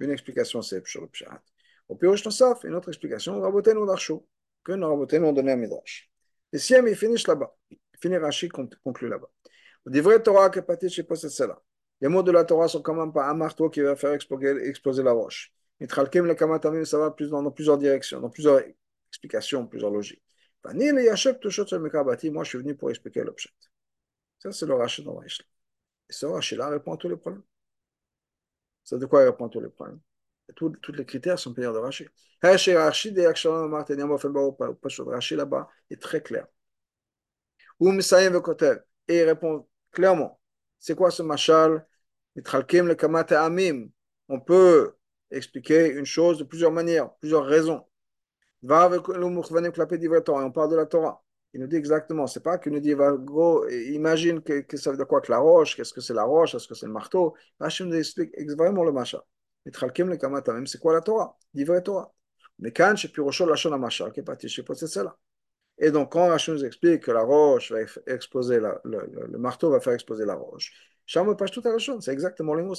une explication c'est sur le Pshat. Au Pirosh Nosaf, une autre explication, Rabotenu Darshu, que nos Rabotenu ont donné à Midrash. Et Siem, il finit là-bas. Il finit Rashi conclut là-bas. Des vrais Torah que Patit chez possède cela. Les mots de la Torah sont quand même pas un marteau qui va faire exploser, la roche. Mitralkem le Kamatamim, ça va dans, plusieurs directions, dans plusieurs explications, plusieurs logiques. Vanil et Yasheb Tushot sur Mekabati, moi je suis venu pour expliquer le Pshat. Ça, c'est le Rashi dans Vaishla. Et ce Rashi-là répond à tous les problèmes. C'est de quoi il répond tous les problèmes. Tous, les critères sont payés de Rashi. Rashi là-bas est très clair. Et il répond clairement. C'est quoi ce machal? On peut expliquer une chose de plusieurs manières, plusieurs raisons. On parle de la Torah. Il nous dit exactement, c'est pas qu'il nous dit, va, gros, imagine que, que, ça veut dire quoi que la roche, qu'est-ce que c'est la roche, est-ce que c'est le marteau? Rachid nous explique vraiment le machin. même c'est quoi la Torah, l'ivre Torah. Mais quand je puis la shon machin, qui est parti chez cela. Et donc, quand Rachid nous explique que la roche va exploser, le, le, le, marteau va faire exploser la roche, Sham passe tout à la c'est exactement les mots.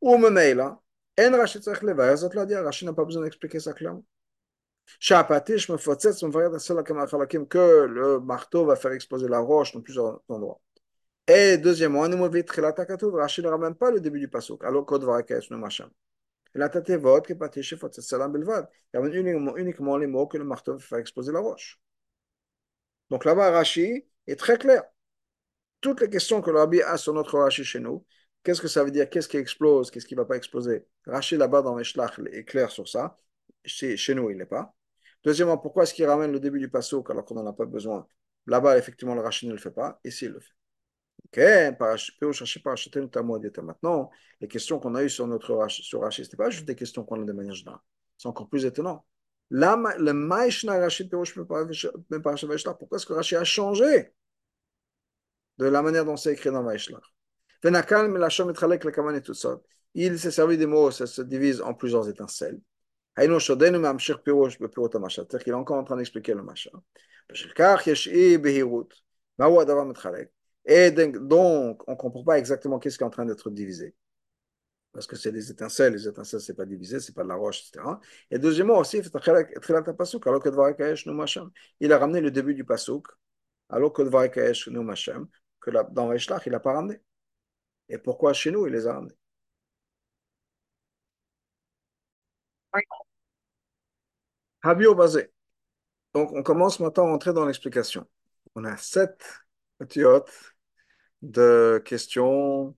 Ou me là, en tzarech leva, Rachid n'a pas besoin d'expliquer ça clairement. Shapatish me que le marteau va faire exploser la roche dans plusieurs endroits. Et deuxièmement, Rachid ne ramène pas le début du pasuk, alors code varakesh no machin. La que patish salam belvad. Il ramène uniquement, uniquement les mots que le marteau va faire exploser la roche. Donc là-bas, Rachid est très clair. Toutes les questions que le rabbi a sur notre Rachid chez nous, qu'est-ce que ça veut dire? Qu'est-ce qui explose? Qu'est-ce qui ne va pas exploser? Rachid là-bas dans Meshlach est clair sur ça. Chez, nous, il n'est pas. Deuxièmement, pourquoi est-ce qu'il ramène le début du passouk alors qu'on n'en a pas besoin? Là-bas, effectivement, le Rachid ne le fait pas. Ici, il le fait. Maintenant, les questions qu'on a eues sur notre Rachid, ce pas juste des questions qu'on a de manière générale. C'est encore plus étonnant. Là, le Maïshna Rachid pourquoi est-ce que Rachid a changé de la manière dont c'est écrit dans Maïshna Il s'est servi des mots, ça se divise en plusieurs étincelles. Qu'il est encore en train d'expliquer le machin. Et donc, on ne comprend pas exactement qu'est-ce qui est en train d'être divisé. Parce que c'est des étincelles, les étincelles, ce n'est pas divisé, ce n'est pas de la roche, etc. Et deuxièmement aussi, il a ramené le début du pasuk, alors que que dans Vaishlach, il n'a pas ramené. Et pourquoi chez nous, il les a ramenés? Habio basé. Donc, on commence maintenant à entrer dans l'explication. On a sept petiotes de questions,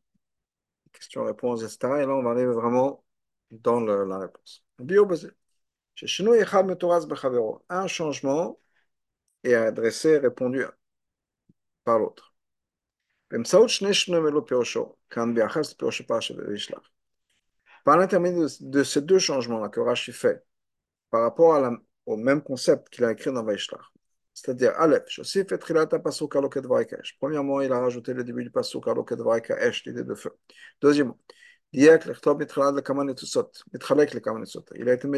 questions-réponses, etc. Et là, on va aller vraiment dans la réponse. Habio basé. Un changement est adressé, répondu par l'autre. Par l'intermédiaire de ces deux changements-là que Rashi fait par rapport au même concept qu'il a écrit dans Vaishlach, c'est-à-dire Aleph, Premièrement, il a rajouté le début du pasuk Aloket Vaikaesh, l'idée de feu. Deuxièmement, il a été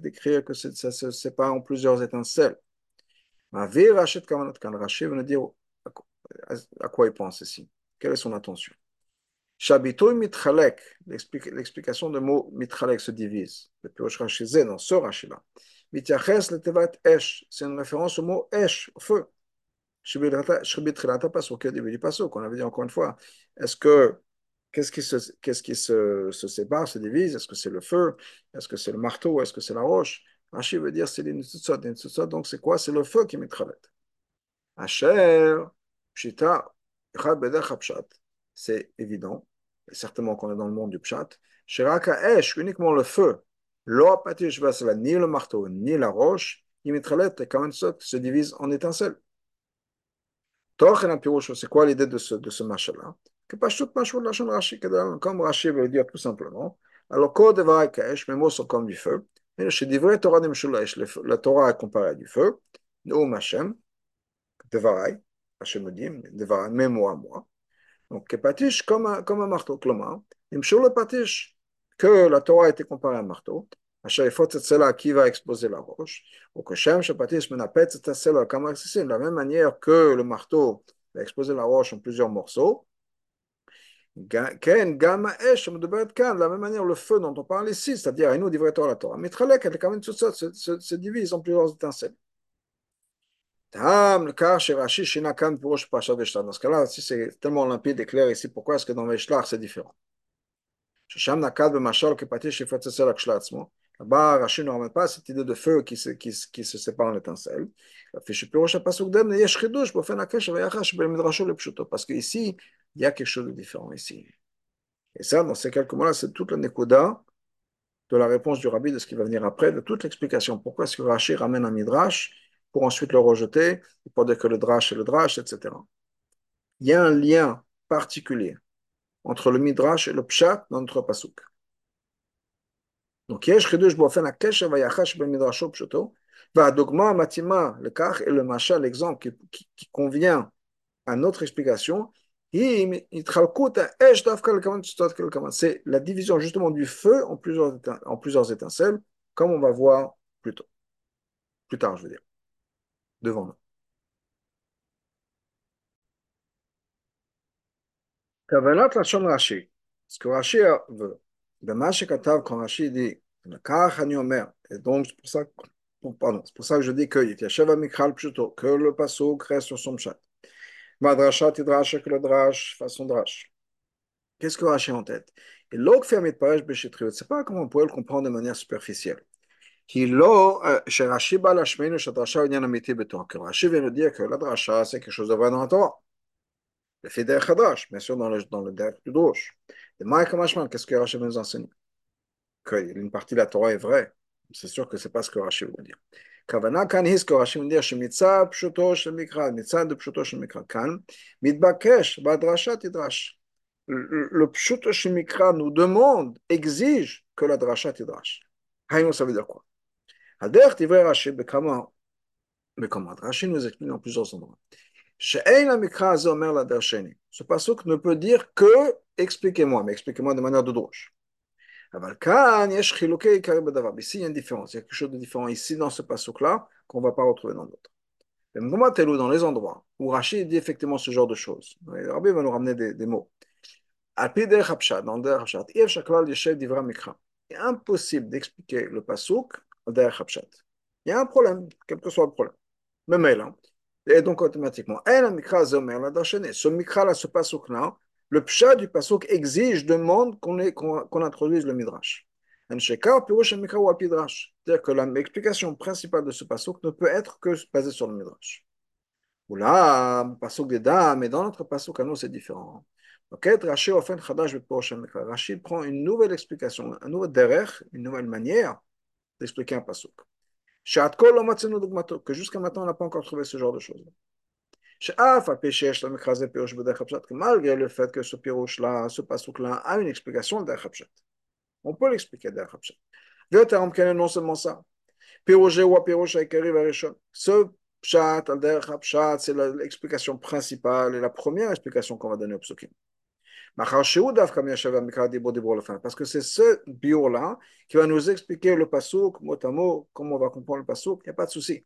d'écrire que ça se sépare en plusieurs étincelles. Rashi veut nous dire à quoi il pense ici. Quelle est son intention Shabitoy mitchalek, l'explication de mot mitchalek se divise. Le pirosh rachizé dans ce rachi-là. Mitiaches le tevat esh, c'est une référence au mot esh, au feu. Shribitrilata pasuk, au début du pasuk, on avait dit encore une fois. Est-ce que, qu'est-ce qui, se, qu'est-ce qui se, se sépare, se divise? Est-ce que c'est le feu? Est-ce que c'est le marteau? Est-ce que c'est la roche? Rashi veut dire c'est l'initutsot. L'initutsot, donc c'est quoi? C'est le feu qui mitchalet. Asher, pshita. C'est évident certainement qu'on est dans le monde du pshat, Shiraka Esh, uniquement le feu, ni le marteau, ni la roche, se divise en étincelles. C'est quoi l'idée de ce, de ce machin-là Comme Rashi veut dire tout simplement, Alors, Ko Devarai Kaesh, mes mots sont comme du feu. Et chez Divrei Torah Nemshulash, la Torah est comparée à du feu. Noum Hashem, Devarai, Hashem dit, Devarai, mes mots à moi. Donc, le patiche comme un, comme un marteau. Clomar, le que la Torah a été comparée à un marteau, celle qui va exposer la roche, ou que de la même manière que le marteau va exposer la roche en plusieurs morceaux. De la même manière, le feu dont on parle ici, c'est-à-dire, il nous divise en plusieurs étincelles. Dans ce cas-là, si c'est tellement limpide et clair ici, pourquoi est-ce que dans Veshlar c'est différent? Ben, Là-bas, Rachid ne ramène pas cette idée de feu qui se, qui, se sépare en étincelle. Parce qu'ici, il y a quelque chose de différent ici. Et ça, dans ces quelques mots-là, c'est toute la Nekuda de la réponse du rabbi, de ce qui va venir après, de toute l'explication. Pourquoi est-ce que Rachid ramène un midrash pour ensuite le rejeter, pour dire que le drash est le drash, etc. Il y a un lien particulier entre le midrash et le pshat dans notre pasuk. Donc, יש חידוש באופן הקשר והיחס במדרשו פשוטו, והדוגמה המתאימה לכך est le machal, l'exemple qui, qui, qui convient à notre explication, c'est la division justement du feu en plusieurs, en plusieurs étincelles, comme on va voir plus tôt. Plus tard, je veux dire. Devant nous. כוונת לשון רש"י, ce que Rashi veut, במה שכתב quand Rashi dit, כך אני אומר, et donc c'est pour ça, pardon, c'est pour ça que je dis que יתיישב המקרא פשוטו, que le pasuk reste sur son chat. Madrashat idrash que le drash façon drash. Qu'est-ce que Rashi a en tête Et l'autre fait mitparesh beshitriot, c'est pas comment on pourrait le comprendre de manière superficielle. Qui l'eau, chez Rashi balashmenu shadrasha unyan amiti betor, que Rashi vient nous dire que la drasha c'est quelque chose de vrai dans la Torah. Le fait derrière Hadrash, bien sûr dans le, dans le derrière du Drosh. Et Maïka Mashman, qu'est-ce que Rashi veut nous enseigner Qu'une partie de la Torah est vraie. C'est sûr que c'est pas ce que Rashi veut dire. הכוונה כאן היא רש"י מניח שמצד פשוטו של מקרא, מצד פשוטו של מקרא כאן, מתבקש בהדרשה תדרש. Le pshuto chez Mikra nous demande, exige que la drasha tidrash. Haïno, ça veut dire quoi Hadech tivrei Rashi, bekama, mais comment? Rashi nous explique dans plusieurs endroits. Ce pasuk ne peut dire que expliquez-moi, mais expliquez-moi de manière de droche. Ici, il y a une différence. Il y a quelque chose de différent ici dans ce passage-là qu'on ne va pas retrouver dans d'autres. Dans les endroits où Rachid dit effectivement ce genre de choses, Rabbi va nous ramener des, des mots. Impossible d'expliquer le pasuk. Il y a un problème, quel que soit le problème. Même là. Et donc automatiquement, ce mikra-là, ce pasuk-là, le pshat du pasuk exige, demande qu'on qu introduise le midrash. C'est-à-dire que l'explication principale de ce pasuk ne peut être que basée sur le midrash. Ou là, pasuk des dames, mais dans notre pasuk à c'est différent. Rachid prend une nouvelle explication, un nouveau derech, une nouvelle manière d'expliquer un pasuk. Que jusqu'à maintenant, on n'a pas encore trouvé ce genre de choses malgré le fait que ce pirouche-là, ce pasouk-là, a une explication de On peut l'expliquer de non seulement ça. Ce pshat, c'est l'explication principale et la première explication qu'on va donner au psukim. Parce que c'est ce bio-là qui va nous expliquer le pasouk, mot à mot, comment on va comprendre le pasouk, il n'y a pas de souci.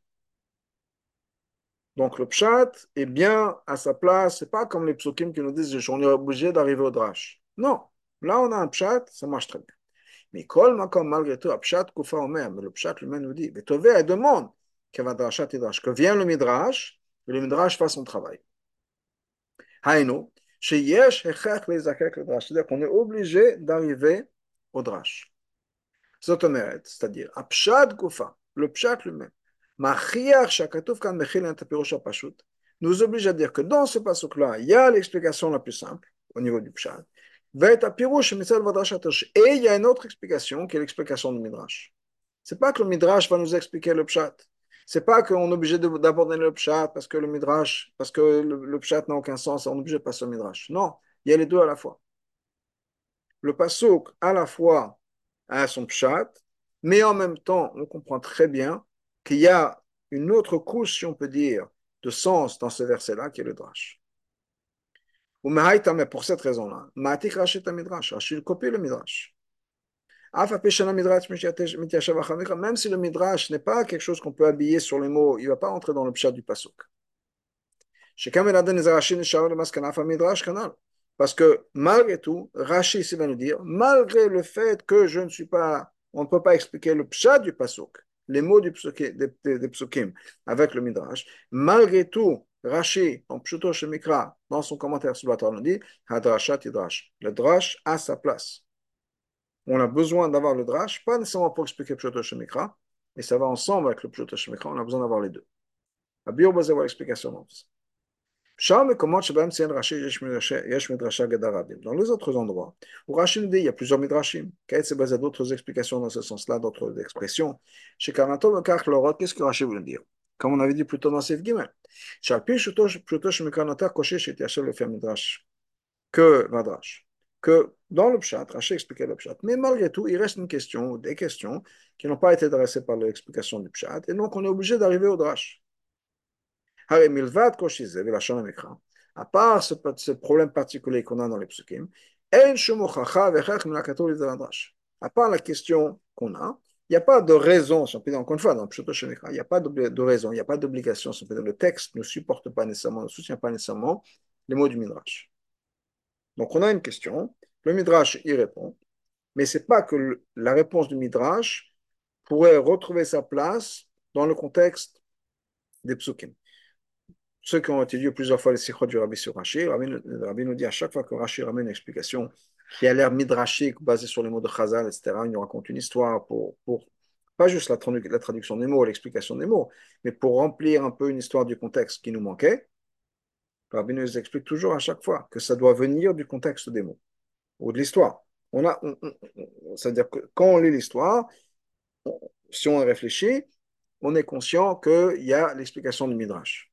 Donc le pshat est bien à sa place. C'est pas comme les psukim qui nous disent on est obligé d'arriver au drash. Non, là on a un pshat, ça marche très bien. Mais kol makom malgré tout, pshat kufa omer, mais le pshat lui-même nous dit, Betové, elle demande que vienne le midrash, que le midrash fasse son travail. Haïno, c'est-à-dire qu'on est obligé d'arriver au drash. C'est-à-dire, kufa, le pshat lui-même nous oblige à dire que dans ce passage-là, il y a l'explication la plus simple au niveau du pshat. Et il y a une autre explication qui est l'explication du midrash. C'est pas que le midrash va nous expliquer le pshat. C'est pas qu'on est obligé d'aborder le pshat parce que le midrash, parce que le, pshat n'a aucun sens, on est obligé de passer au midrash. Non, il y a les deux à la fois. Le pasuk, à la fois, à son pshat, mais en même temps, on comprend très bien qu'il y a une autre couche, si on peut dire, de sens dans ce verset-là, qui est le drash. Ou mais pour cette raison-là, Maatik Rachit Midrash, Rachid copie le Midrash. Même si le Midrash n'est pas quelque chose qu'on peut habiller sur les mots, il ne va pas entrer dans le pshat du pasuk. Parce que malgré tout, Rashi ici va nous dire, malgré le fait que je ne suis pas, on ne peut pas expliquer le pshat du pasuk, les mots du psukim, des, des, psukim avec le Midrash, malgré tout, Rashi, en Pshuto Shemikra, dans son commentaire sur la Torah, nous dit. Le drash a sa place. On a besoin d'avoir le drash, pas nécessairement pour expliquer Pshuto Shemikra, mais ça va ensemble avec le Pshuto Shemikra, on a besoin d'avoir les deux. Bio basé l'explication dans ça. Dans les autres endroits, où Rashi nous dit il y a plusieurs midrashim, c'est basé d'autres explications dans ce sens-là, d'autres expressions. Chez Karnato, qu'est-ce que Rashi voulait dire? Comme on avait dit plus tôt dans cette Gimel. Que Midrash. Que dans le Pshat, Rashi expliquait le Pshat. Mais malgré tout, il reste une question des questions qui n'ont pas été adressées par l'explication du Pshat. Et donc, on est obligé d'arriver au Drash. À part ce, problème particulier qu'on a dans les psukim, à part la question qu'on a, il n'y a pas de raison, si on peut dire encore une fois, dans il n'y a pas de, raison, il n'y a pas d'obligation, si le texte ne supporte pas nécessairement, ne soutient pas nécessairement les mots du Midrash. Donc on a une question, le Midrash y répond, mais ce n'est pas que la réponse du Midrash pourrait retrouver sa place dans le contexte des psukim ceux qui ont étudié plusieurs fois les sikhot du Rabbi sur Rashi, le Rabbi nous dit à chaque fois que Rashi ramène une explication qui a l'air midrashique, basée sur les mots de Chazal, etc., il nous raconte une histoire pour, pour pas juste la traduction des mots, l'explication des mots, mais pour remplir un peu une histoire du contexte qui nous manquait. Rabbi nous explique toujours à chaque fois que ça doit venir du contexte des mots ou de l'histoire. On a, c'est-à-dire que quand on lit l'histoire, si on réfléchit, on est conscient qu'il y a l'explication du midrash.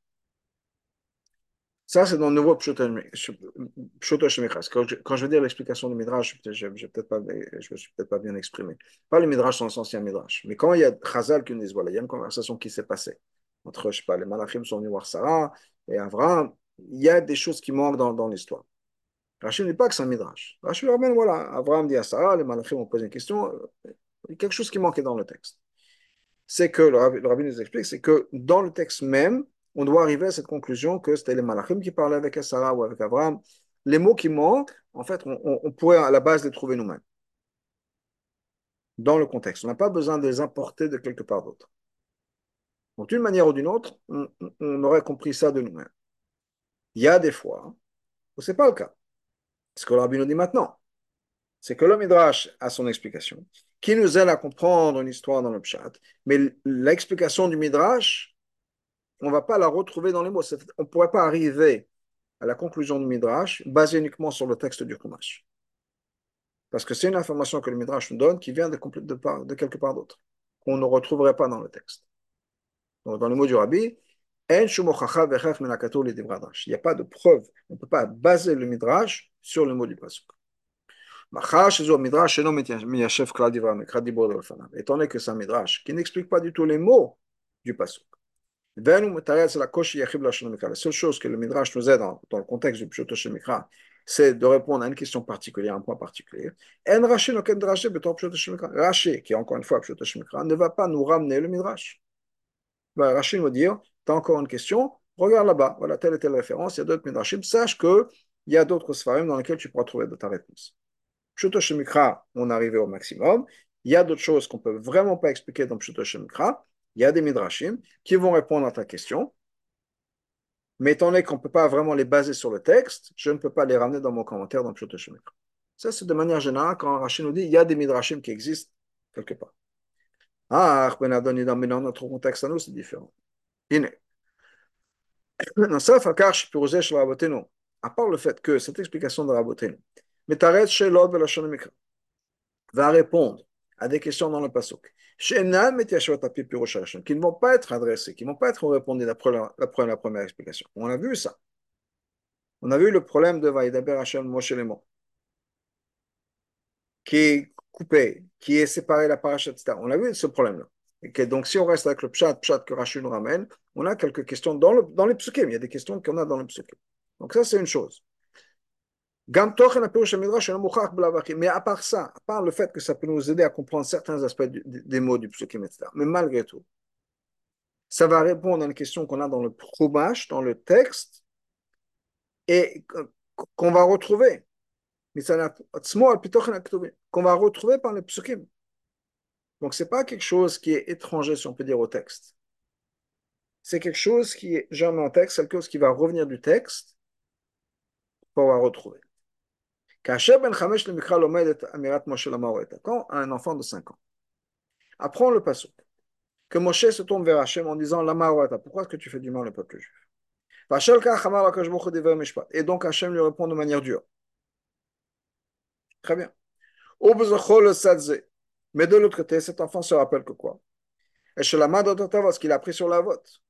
Ça, c'est dans le nouveau Pshoto Shemichas. Quand, je veux dire l'explication du Midrash, je ne me suis peut-être pas bien exprimé. Pas le Midrash dans le sens, Midrash. Mais quand il y a Chazal qui nous dit, voilà, il y a une conversation qui s'est passée entre, je sais pas, les Malachim sont venus voir Sarah et Abraham, il y a des choses qui manquent dans, dans l'histoire. Rachid ne dit pas que c'est un Midrash. Rachid ramène, voilà, Abraham dit à Sarah, les Malachim ont posé une question, il y a quelque chose qui manquait dans le texte. C'est que, le rabbin nous explique, c'est que dans le texte même, on doit arriver à cette conclusion que c'était les Malachim qui parlaient avec Sarah ou avec Abraham. Les mots qui manquent, en fait, on, pourrait à la base les trouver nous-mêmes. Dans le contexte. On n'a pas besoin de les importer de quelque part d'autre. Donc, d'une manière ou d'une autre, on, aurait compris ça de nous-mêmes. Il y a des fois où ce n'est pas le cas. Ce que le rabbi nous dit maintenant, c'est que le Midrash a son explication, qui nous aide à comprendre une histoire dans le chat, mais l'explication du Midrash, on ne va pas la retrouver dans les mots. On ne pourrait pas arriver à la conclusion du Midrash basée uniquement sur le texte du Chumash. Parce que c'est une information que le Midrash nous donne qui vient de, de, de quelque part d'autre, qu'on ne retrouverait pas dans le texte. Donc, dans les mots du Rabbi, il n'y a pas de preuve, on ne peut pas baser le Midrash sur le mot du Pasuk. Étant donné que c'est un Midrash qui n'explique pas du tout les mots du Pasuk. La seule chose que le Midrash nous aide dans, le contexte du Pshoto Shemikra, c'est de répondre à une question particulière, un point particulier. Rashi, qui est encore une fois Pshoto Shemikra, ne va pas nous ramener le Midrash. Rashi nous dire, tu as encore une question, regarde là-bas, voilà telle et telle référence, il y a d'autres Midrashim, sache qu'il y a d'autres Sfarim dans lesquels tu pourras trouver ta réponse. Pshoto Shemikra, on est arrivé au maximum. Il y a d'autres choses qu'on ne peut vraiment pas expliquer dans Pshoto Shemikra il y a des midrashim qui vont répondre à ta question. Mais étant donné qu'on ne peut pas vraiment les baser sur le texte, je ne peux pas les ramener dans mon commentaire dans Pshat Ça, c'est de manière générale quand Rachid nous dit il y a des midrashim qui existent quelque part. Ah, mais dans notre contexte à nous, c'est différent. À part le fait que cette explication de Rabotenu, va répondre à des questions dans le Pasuk, qui ne vont pas être adressées, qui ne vont pas être répondues d'après la, la, la, première explication. On a vu ça. On a vu le problème de Vaïdaber Hashem Moshe Lemo, qui coupé, qui est séparé la paracha, etc. On a vu ce problème-là. Donc, si on reste avec le pshat, pshat que Rachid nous ramène, on a quelques questions dans, le, dans les psukim. Il y a des questions qu'on a dans les psukim. Donc, ça, c'est une chose. Mais à part ça, à part le fait que ça peut nous aider à comprendre certains aspects des mots du psukim, etc., mais malgré tout, ça va répondre à une question qu'on a dans le chumash, dans le texte, et qu'on va retrouver. Qu'on va retrouver par les psukim. Donc, ce n'est pas quelque chose qui est étranger, si on peut dire, au texte. C'est quelque chose qui est jamais en texte, quelque chose qui va revenir du texte pour la retrouver. Ben Quand un enfant de 5 ans apprend le passage, que Moshe se tourne vers Hachem en disant La pourquoi est-ce que tu fais du mal au peuple juif? Et donc Hachem lui répond de manière dure. Très bien. Mais de l'autre côté, cet enfant se rappelle que quoi? Et chez la ce qu'il a pris sur la vote.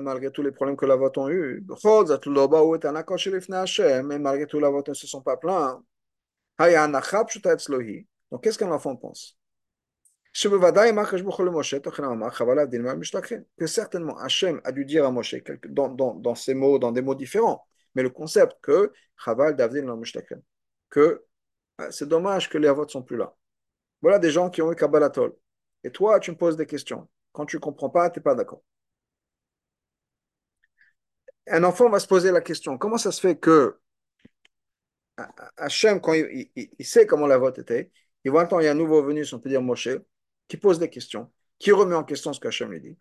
Malgré tous les problèmes que la vote ont eu, mais malgré tout, la vote ne se sont pas plaints. Donc, qu'est-ce qu'un enfant pense? Que certainement Hachem a dû dire à Moshe dans, dans, ces mots, dans des mots différents, mais le concept que que c'est dommage que les avots ne sont plus là. Voilà des gens qui ont eu Kabbalatol. Et toi, tu me poses des questions. Quand tu ne comprends pas, tu n'es pas d'accord. Un enfant va se poser la question comment ça se fait que Hachem, quand il, sait comment la vote était, il voit il y a un nouveau venu, si on peut dire Moshe, qui pose des questions, qui remet en question ce qu'Hachem lui dit.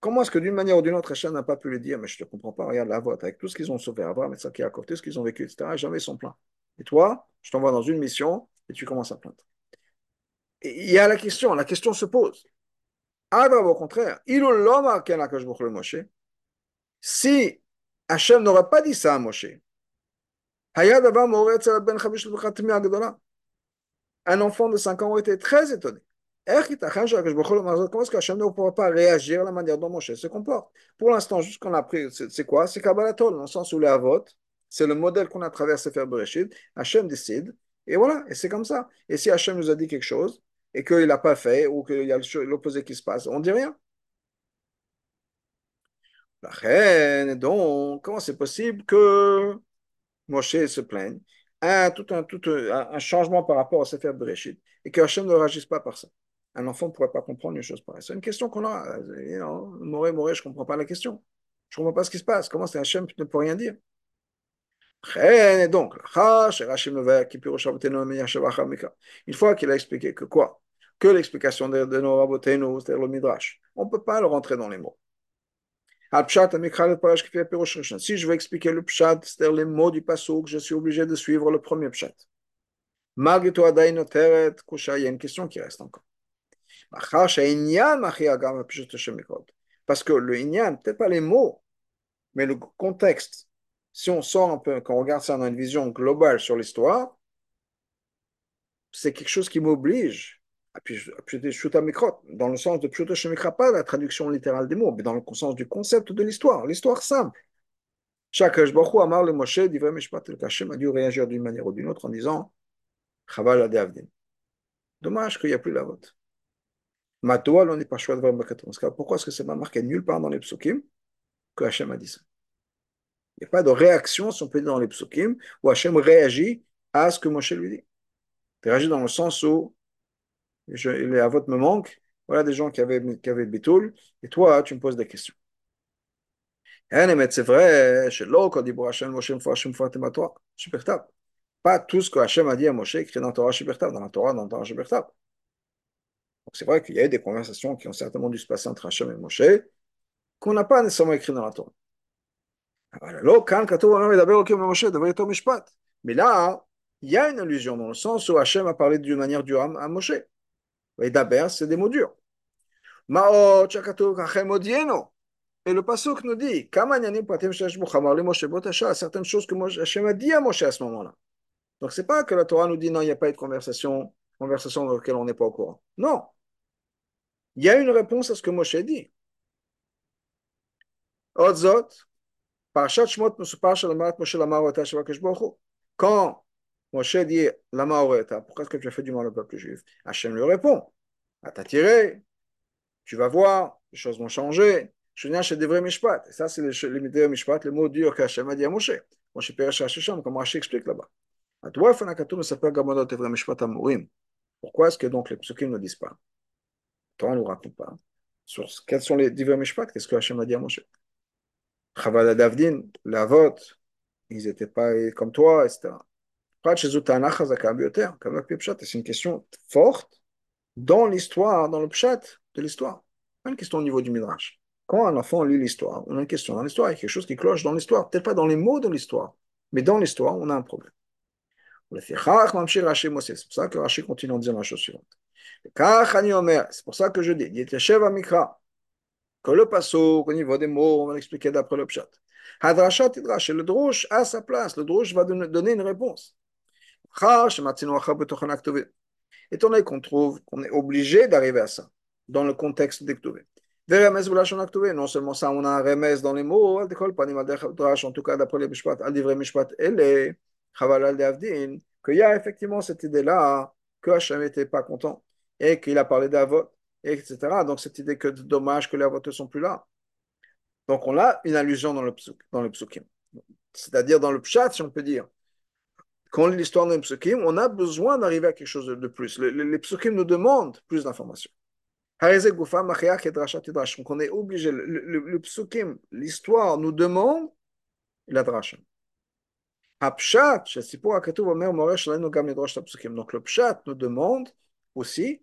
Comment est-ce que d'une manière ou d'une autre, Hachem n'a pas pu lui dire Mais je ne te comprends pas, regarde la vote, avec tout ce qu'ils ont sauvé, Abraham et qui a tout ce qu'ils ont vécu, etc., jamais ils sont pleins. Et toi, je t'envoie dans une mission et tu commences à plaindre. il y a la question, la question se pose. Alors, au contraire, si Hachem n'aurait pas dit ça à Moshe, un enfant de 5 ans aurait été très étonné. Comment est-ce qu'Hachem ne pourra pas réagir à la manière dont Moshe se comporte? Pour l'instant, juste qu'on a pris, c'est quoi? C'est Kabbalatol, dans le sens où les avot, c'est le modèle qu'on a traversé faire Bereshit. Hachem décide, et voilà, et c'est comme ça. Et si Hachem nous a dit quelque chose, et qu'il n'a pas fait, ou qu'il y a l'opposé qui se passe, on ne dit rien. La reine, donc, comment c'est possible que Moshe se plaigne tout, un, tout changement par rapport à Sefer Bereshit et que Hachem ne réagisse pas par ça? Un enfant ne pourrait pas comprendre une chose pareille. C'est une question qu'on a. Moré, Moré, je ne comprends pas la question. Je ne comprends pas ce qui se passe. Comment c'est Hachem ne peut rien dire? Et donc, une fois qu'il a expliqué que quoi? Que l'explication de, nos rabotenu, c'est le midrash. On ne peut pas le rentrer dans les mots. Si je veux expliquer le pshat, c'est-à-dire les mots du pasuk, je suis obligé de suivre le premier pshat. Malgré tout, il y a une question qui reste encore. Parce que le inyan, peut-être pas les mots, mais le contexte si on sort un peu, quand on regarde ça dans une vision globale sur l'histoire, c'est quelque chose qui m'oblige à Mikrot, dans le sens de Pshuta Shemikra, pas la traduction littérale des mots, mais dans le sens du concept de l'histoire, l'histoire simple. Chaque Baruch Amar le Moshe, dit vraiment, le a dû réagir d'une manière ou d'une autre en disant Chaval Adavdin. Dommage qu'il n'y a plus la vote. Matoa, on n'est pas choix de Pourquoi est-ce que c'est pas marqué nulle part dans les psukim que Hachem a dit ça? Il n'y a pas de réaction, si on peut dire, dans les psukim, où Hachem réagit à ce que Moshe lui dit. Il réagit dans le sens où je, les avots me manquent, voilà des gens qui avaient, qui avaient bitoul, et toi, tu me poses des questions. C'est vrai, pas tout ce que Hachem a dit à Moshe écrit dans la Torah Shibertav, dans la Torah, dans la Torah Shibertav. Donc c'est vrai qu'il y a eu des conversations qui ont certainement dû se passer entre Hachem et Moshe, qu'on n'a pas nécessairement écrit dans la Torah. Mais là, il y a une allusion dans le sens où Hachem a parlé d'une manière dure à Moshe. Et d'abord, c'est des mots durs. Et le passage nous dit certaines choses que Hachem a dit à Moshe à ce moment-là. Donc, ce n'est pas que la Torah nous dit non, il n'y a pas eu de conversation, conversation dans laquelle on n'est pas au courant. Non. Il y a une réponse à ce que Moshe dit. Odzot, quand Moshe dit, Lama Oreta, pourquoi est-ce que tu as fait du mal au peuple juif Hachem lui répond, à tiré, tu vas voir, les choses vont changer. Je viens chez des vrais mishpat. Et ça, c'est les, les mishpat, les mots durs qu'Hachem a dit à Moshe. Moshe Peresh Hashisham, comme Rashi explique là-bas. Pourquoi est-ce que donc les psukim ne disent pas? Torah ne nous raconte pas. Sur quels sont les divers mishpat Qu'est-ce que Hachem a dit à Moshe Chaval Davdin, la vote, ils n'étaient pas comme toi, etc. C'est une question forte dans l'histoire, dans le pshat de l'histoire. Pas une question au niveau du midrash. Quand un enfant lit l'histoire, on a une question dans l'histoire, il y a quelque chose qui cloche dans l'histoire. Peut-être pas dans les mots de l'histoire, mais dans l'histoire, on a un problème. C'est pour ça que Rashi continue en disant la chose suivante. C'est pour ça que je dis, que le passo, au niveau des mots, on va l'expliquer d'après le pshat. Hadrashat et le drush a sa place, le drush va donner une réponse. Étant donné qu'on trouve qu'on est obligé d'arriver à ça, dans le contexte d'Ektouvé. Non seulement ça, on a un remez dans les mots, en tout cas d'après les Mishpat, qu'il y a effectivement cette idée-là que Hachem n'était pas content et qu'il a parlé d'Avot, etc. Donc cette idée que dommage que les Avot ne sont plus là. Donc on a une allusion dans le, dans le psukim. C'est-à-dire dans le pshat, si on peut dire. Quand on lit l'histoire d'un psukim, on a besoin d'arriver à quelque chose de, plus. Les, les, psukim nous demandent plus d'informations. Donc on est obligé, le, le, le psukim, l'histoire nous demande la drasha. Donc le pshat nous demande aussi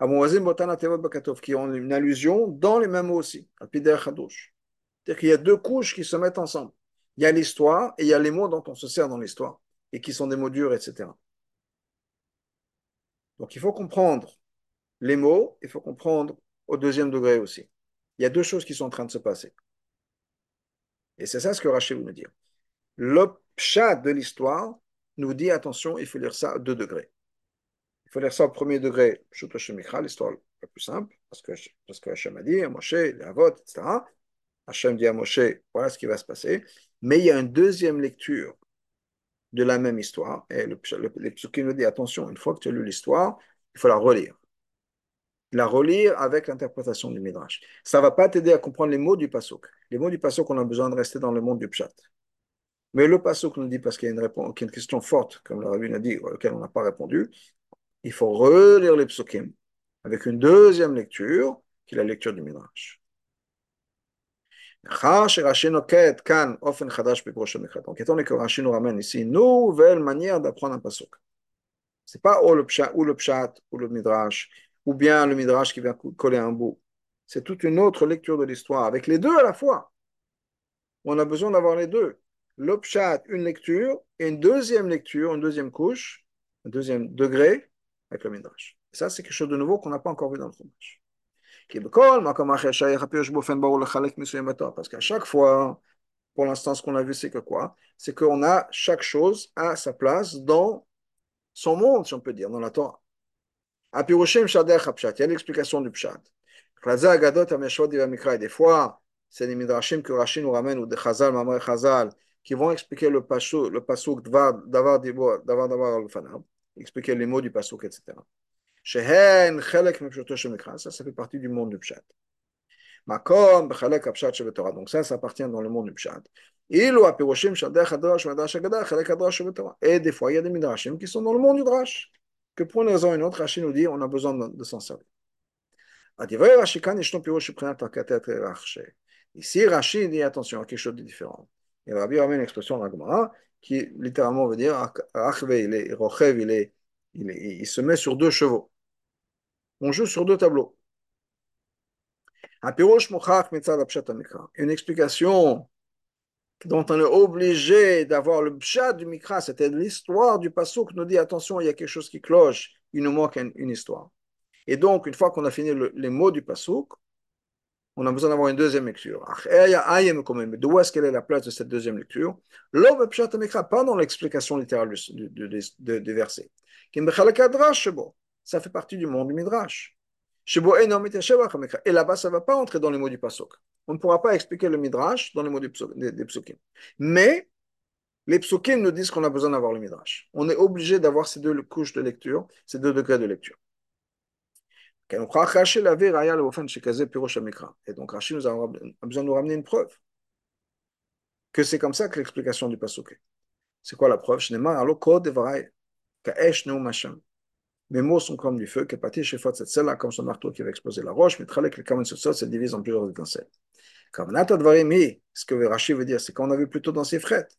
qui ont une allusion dans les mêmes mots aussi. C'est-à-dire qu'il y a deux couches qui se mettent ensemble. Il y a l'histoire et il y a les mots dont on se sert dans l'histoire et qui sont des mots durs, etc. Donc il faut comprendre les mots, il faut comprendre au deuxième degré aussi. Il y a deux choses qui sont en train de se passer. Et c'est ça ce que Rachel veut nous dire. Le chat de l'histoire nous dit attention, il faut lire ça à deux degrés. Il faut lire ça au premier degré, l'histoire la plus simple, parce que, parce que Hachem a dit, Moshe, les Avot, etc. Hachem dit à Moshe, voilà ce qui va se passer. Mais il y a une deuxième lecture de la même histoire. Et le, le, nous dit attention, une fois que tu as lu l'histoire, il faut la relire. La relire avec l'interprétation du Midrash. Ça ne va pas t'aider à comprendre les mots du Pasuk. Les mots du Pasuk, on a besoin de rester dans le monde du Pshat. Mais le Pasuk nous dit, parce qu'il y a une, a une question forte, comme le Rabbi a dit, auquel on n'a pas répondu, il faut relire les psukim avec une deuxième lecture, qui est la lecture du Midrash. Donc, étant donné que Rashi nous ramène ici une nouvelle manière d'apprendre un pasuk. C'est pas ou le, pshat, ou le pshat, ou le midrash, ou bien le midrash qui vient coller un bout. C'est toute une autre lecture de l'histoire, avec les deux à la fois. On a besoin d'avoir les deux. Le pshat, une lecture, et une deuxième lecture, une deuxième couche, un deuxième degré, avec le midrash. Et ça, c'est quelque chose de nouveau qu'on n'a pas encore vu dans le chumash. Parce qu'à chaque fois, pour l'instant, ce qu'on a vu, c'est que quoi? C'est qu'on a chaque chose à sa place dans son monde, si on peut dire, dans la Torah. Il y a l'explication du pshat. Des fois, c'est des midrashim que Rashi nous ramène ou des chazal, mamre chazal, qui vont expliquer le pasuk, le pasuk davar davar davar expliquer les mots du pasuk, etc. Ça, ça fait partie du monde du Pshat. Donc ça, ça appartient dans le monde du Pshat. Et des fois, il y a des midrashim qui sont dans le monde du Drash, que pour une raison ou une autre, Rashi nous dit on a besoin de, s'en servir. Ici, Rashi dit attention à quelque chose de différent. Et Rabbi ramène une expression dans la qui littéralement veut dire il est, est, il, est, il se met sur deux chevaux on joue sur deux tableaux. Une explication dont on est obligé d'avoir le pshat du mikra, c'était l'histoire du pasuk nous dit attention, il y a quelque chose qui cloche, il nous manque une, histoire. Et donc, une fois qu'on a fini le, les mots du pasouk, on a besoin d'avoir une deuxième lecture. D'où est-ce qu'elle est la place de cette deuxième lecture? Pas dans l'explication littérale du, du, du, du verset. Ça fait partie du monde du Midrash. Et là-bas, ça ne va pas entrer dans les mots du pasuk. On ne pourra pas expliquer le Midrash dans les mots des, des. Mais les psukim nous disent qu'on a besoin d'avoir le Midrash. On est obligé d'avoir ces deux couches de lecture, ces deux degrés de lecture. Et donc Rashi nous a besoin de nous ramener une preuve que c'est comme ça que l'explication du pasuk C'est quoi la preuve? Mes mots sont comme du feu, comme ce marteau qui va exploser la roche, mais se divise en plusieurs étincelles. Ce que Rashi veut dire, c'est qu'on a vu plutôt dans ses frettes.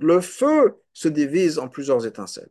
Le feu se divise en plusieurs étincelles.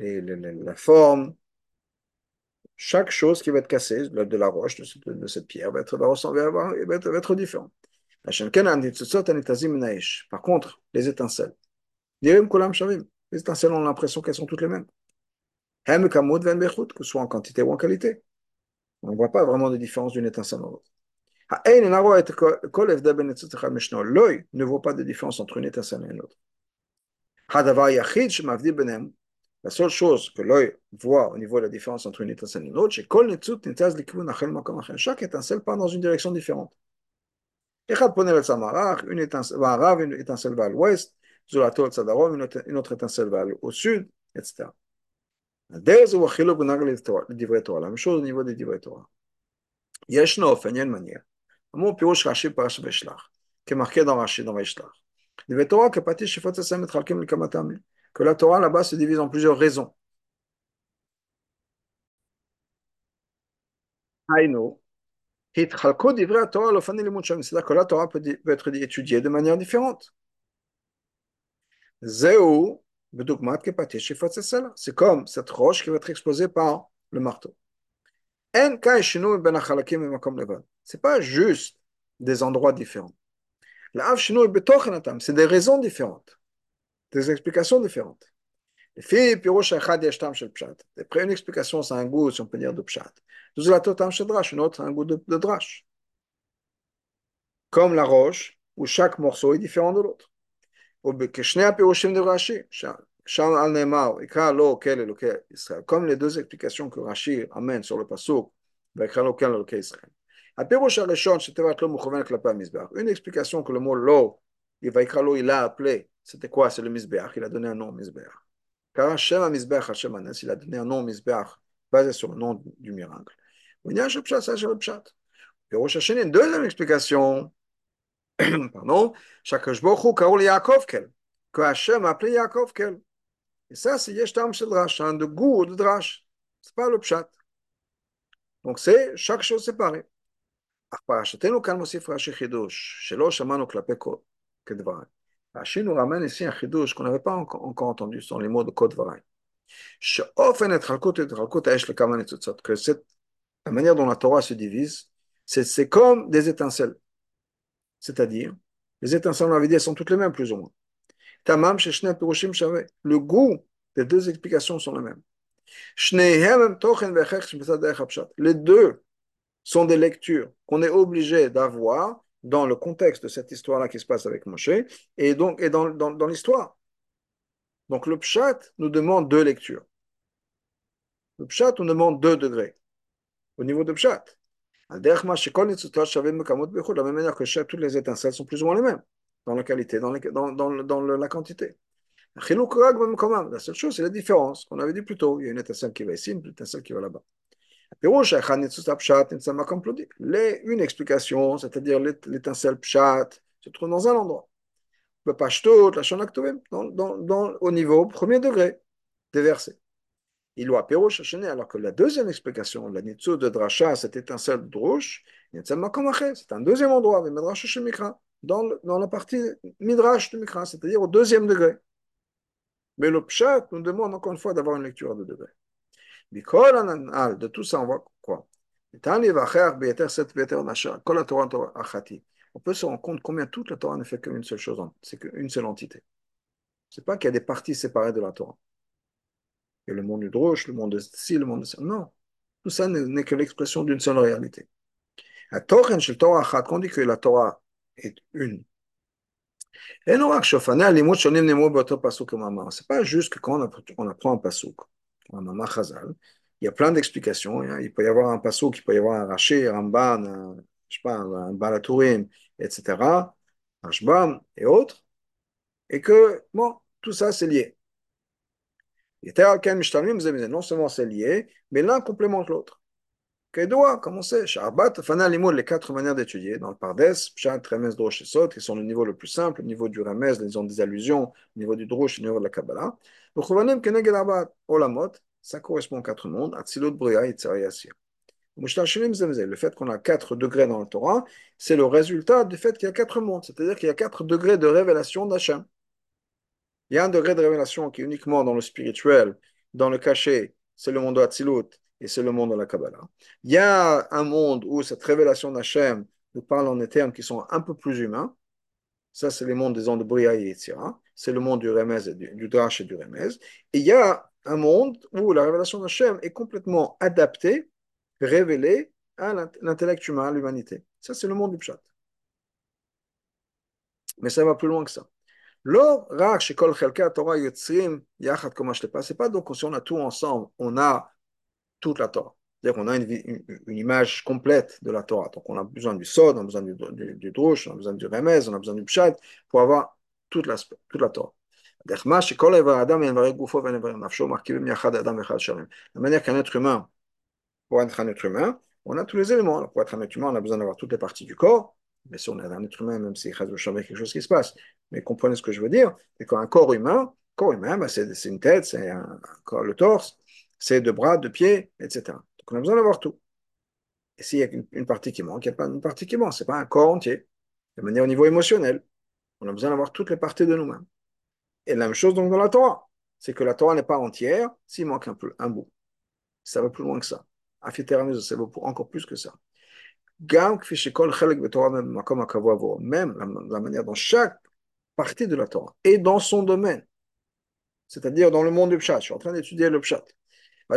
les, les, la forme. Chaque chose qui va être cassée de la roche, de cette, de cette pierre, va être, va ressembler, va être, va être différent. Par contre, les étincelles, les étincelles ont l'impression qu'elles sont toutes les mêmes. Que ce soit en quantité ou en qualité. On ne voit pas vraiment de différence d'une étincelle à l'autre. L'œil ne voit pas de différence entre une étincelle et une autre. La seule chose que l'œil voit au niveau de la différence entre une étincelle et une autre, c'est que chaque étincelle part dans une direction différente. Une étincelle à une étincelle va à l'ouest, une autre étincelle va au sud, etc. La même chose au niveau des divrei Torah. Il y a une manière. Mon pirouche Rashi Parash Veshlach, qui est marqué dans Rashi dans Veshlach. Divrei Torah que Que la Torah là-bas se divise en plusieurs raisons. C'est-à-dire que la Torah peut, être étudiée de manière différente. C'est comme cette roche qui va être explosée par le marteau. Ce n'est pas juste des endroits différents. C'est des raisons différentes des explications différentes. Après une explication, c'est un goût, si on peut dire, de pshat. Une autre, un goût de, drash. Comme la roche, où chaque morceau est différent de l'autre. Comme les deux explications que Rashi amène sur le pasuk, une explication que le mot lo, il a appelé c'était quoi C'est le Mizbeach. Il a donné un nom Mizbeach. Car Hashem a Mizbeach, Hashem Anes, il a donné un nom Mizbeach basé sur le nom du miracle. Il y a un Pshat, ça c'est le Pshat. Et Rosh Hashanah, une deuxième explication. Pardon. Shakashbochu Kaoul Yaakov Kel. Que Hashem a appelé Yaakov Kel. Et ça, c'est Yeshtam Shel Drash, un de goût de Drash. C'est pas le Pshat. Donc c'est chaque chose séparée. אך פרשתנו כאן מוסיף רש"י חידוש, שלא שמענו כלפי כדבריי. Rachid nous ramène ici un chidouche qu'on n'avait pas encore entendu, sont les mots de Kod Varai. Que la manière dont la Torah se divise, c'est comme des étincelles. C'est-à-dire, les étincelles, on avait dit, sont toutes les mêmes, plus ou moins. Tamam, Le goût des deux explications sont les mêmes. Les deux sont des lectures qu'on est obligé d'avoir dans le contexte de cette histoire-là qui se passe avec Moshe et donc et dans, dans, l'histoire. Donc le pshat nous demande deux lectures. Le pshat nous demande deux degrés au niveau de pshat. De la même manière que toutes les étincelles sont plus ou moins les mêmes dans la qualité, dans, dans, dans, dans la quantité. La seule chose, c'est la différence qu'on avait dit plus tôt. Il y a une étincelle qui va ici, une étincelle qui va là-bas. Une explication, c'est-à-dire l'étincelle pshat, se trouve dans un endroit. Dans, dans, dans, au niveau premier degré des versets. Il Hachene, alors que la deuxième explication, la Nitsu de Dracha, cette étincelle de Drush, c'est un deuxième endroit, mais Midrash dans, dans la partie Midrash de Mikra, c'est-à-dire au deuxième degré. Mais le Pshat nous demande encore une fois d'avoir une lecture à deux degrés. De tout ça, on voit quoi? On peut se rendre compte combien toute la Torah ne fait qu'une seule chose, c'est qu'une seule entité. Ce n'est pas qu'il y a des parties séparées de la Torah. Il y a le monde du Drosh, le monde de ci, le monde de ça. Non. Tout ça n'est que l'expression d'une seule réalité. La Torah, on dit que la Torah est une, c'est pas juste que quand on apprend un pasuk, chazal, il y a plein d'explications. Hein. Il peut y avoir un pasuk, il peut y avoir un raché, un ramban, un, je sais pas, un balatourim, etc., un shbam et autres, et que, bon, tout ça c'est lié. Non seulement c'est lié, mais l'un complémente l'autre. Kedoua, comme on sait, Sharbat, Fana Limoud, les quatre manières d'étudier, dans le Pardes, Pshat, Remes, Drosh et Sot, qui sont le niveau le plus simple, le niveau du Remes, ils ont des allusions, le niveau du Drosh, le niveau de la Kabbalah. Le Chovanim, Kenegel Arbat, Olamot, ça correspond aux quatre mondes, Atzilut, Bria, Yitzhak et. Le fait qu'on a quatre degrés dans la Torah, c'est le résultat du fait qu'il y a quatre mondes, c'est-à-dire qu'il y a quatre degrés de révélation d'Hachem. Il y a un degré de révélation qui est uniquement dans le spirituel, dans le cachet, c'est le monde de Hatzilut et c'est le monde de la Kabbalah. Il y a un monde où cette révélation d'Hachem nous parle en des termes qui sont un peu plus humains. Ça, c'est le monde des ondes de Bria et Yetzira. C'est le monde du Remez, et du, du Drash et du Remez. Et il y a un monde où la révélation d'Hachem est complètement adaptée, révélée à l'intellect humain, à l'humanité. Ça, c'est le monde du Pshat. Mais ça va plus loin que ça. לא רק שכל חלקי התורה יוצרים יחד כל מה C'est pas donc si on a tout ensemble, on a toute la Torah. C'est-à-dire qu'on a une, image complète de la Torah. Donc on a besoin du Sod, on a besoin du, du, Drush, on a besoin du Remez, on a besoin du Pshat pour avoir toute la, toute la Torah. La manière qu'un être humain, pour être un être humain, on a tous les éléments. pour être un être humain, on a besoin d'avoir toutes les parties du corps, mais si on est un être humain, même si il y a quelque chose qui se passe, mais comprenez ce que je veux dire, c'est qu'un corps humain, corps humain, bah, c'est une tête, c'est le torse, c'est deux bras, deux pieds, etc. Donc on a besoin d'avoir tout. Et s'il y a une, partie qui manque, il n'y a pas une partie qui manque, ce n'est pas un corps entier. De manière au niveau émotionnel, on a besoin d'avoir toutes les parties de nous-mêmes. Et la même chose donc dans la Torah, c'est que la Torah n'est pas entière s'il manque un, peu, un bout. Ça va plus loin que ça. Afiteramiz, ça va encore plus que ça. Même la manière dont chaque partie de la Torah est dans son domaine, c'est-à-dire dans le monde du Pshat. Je suis en train d'étudier le Pshat. Je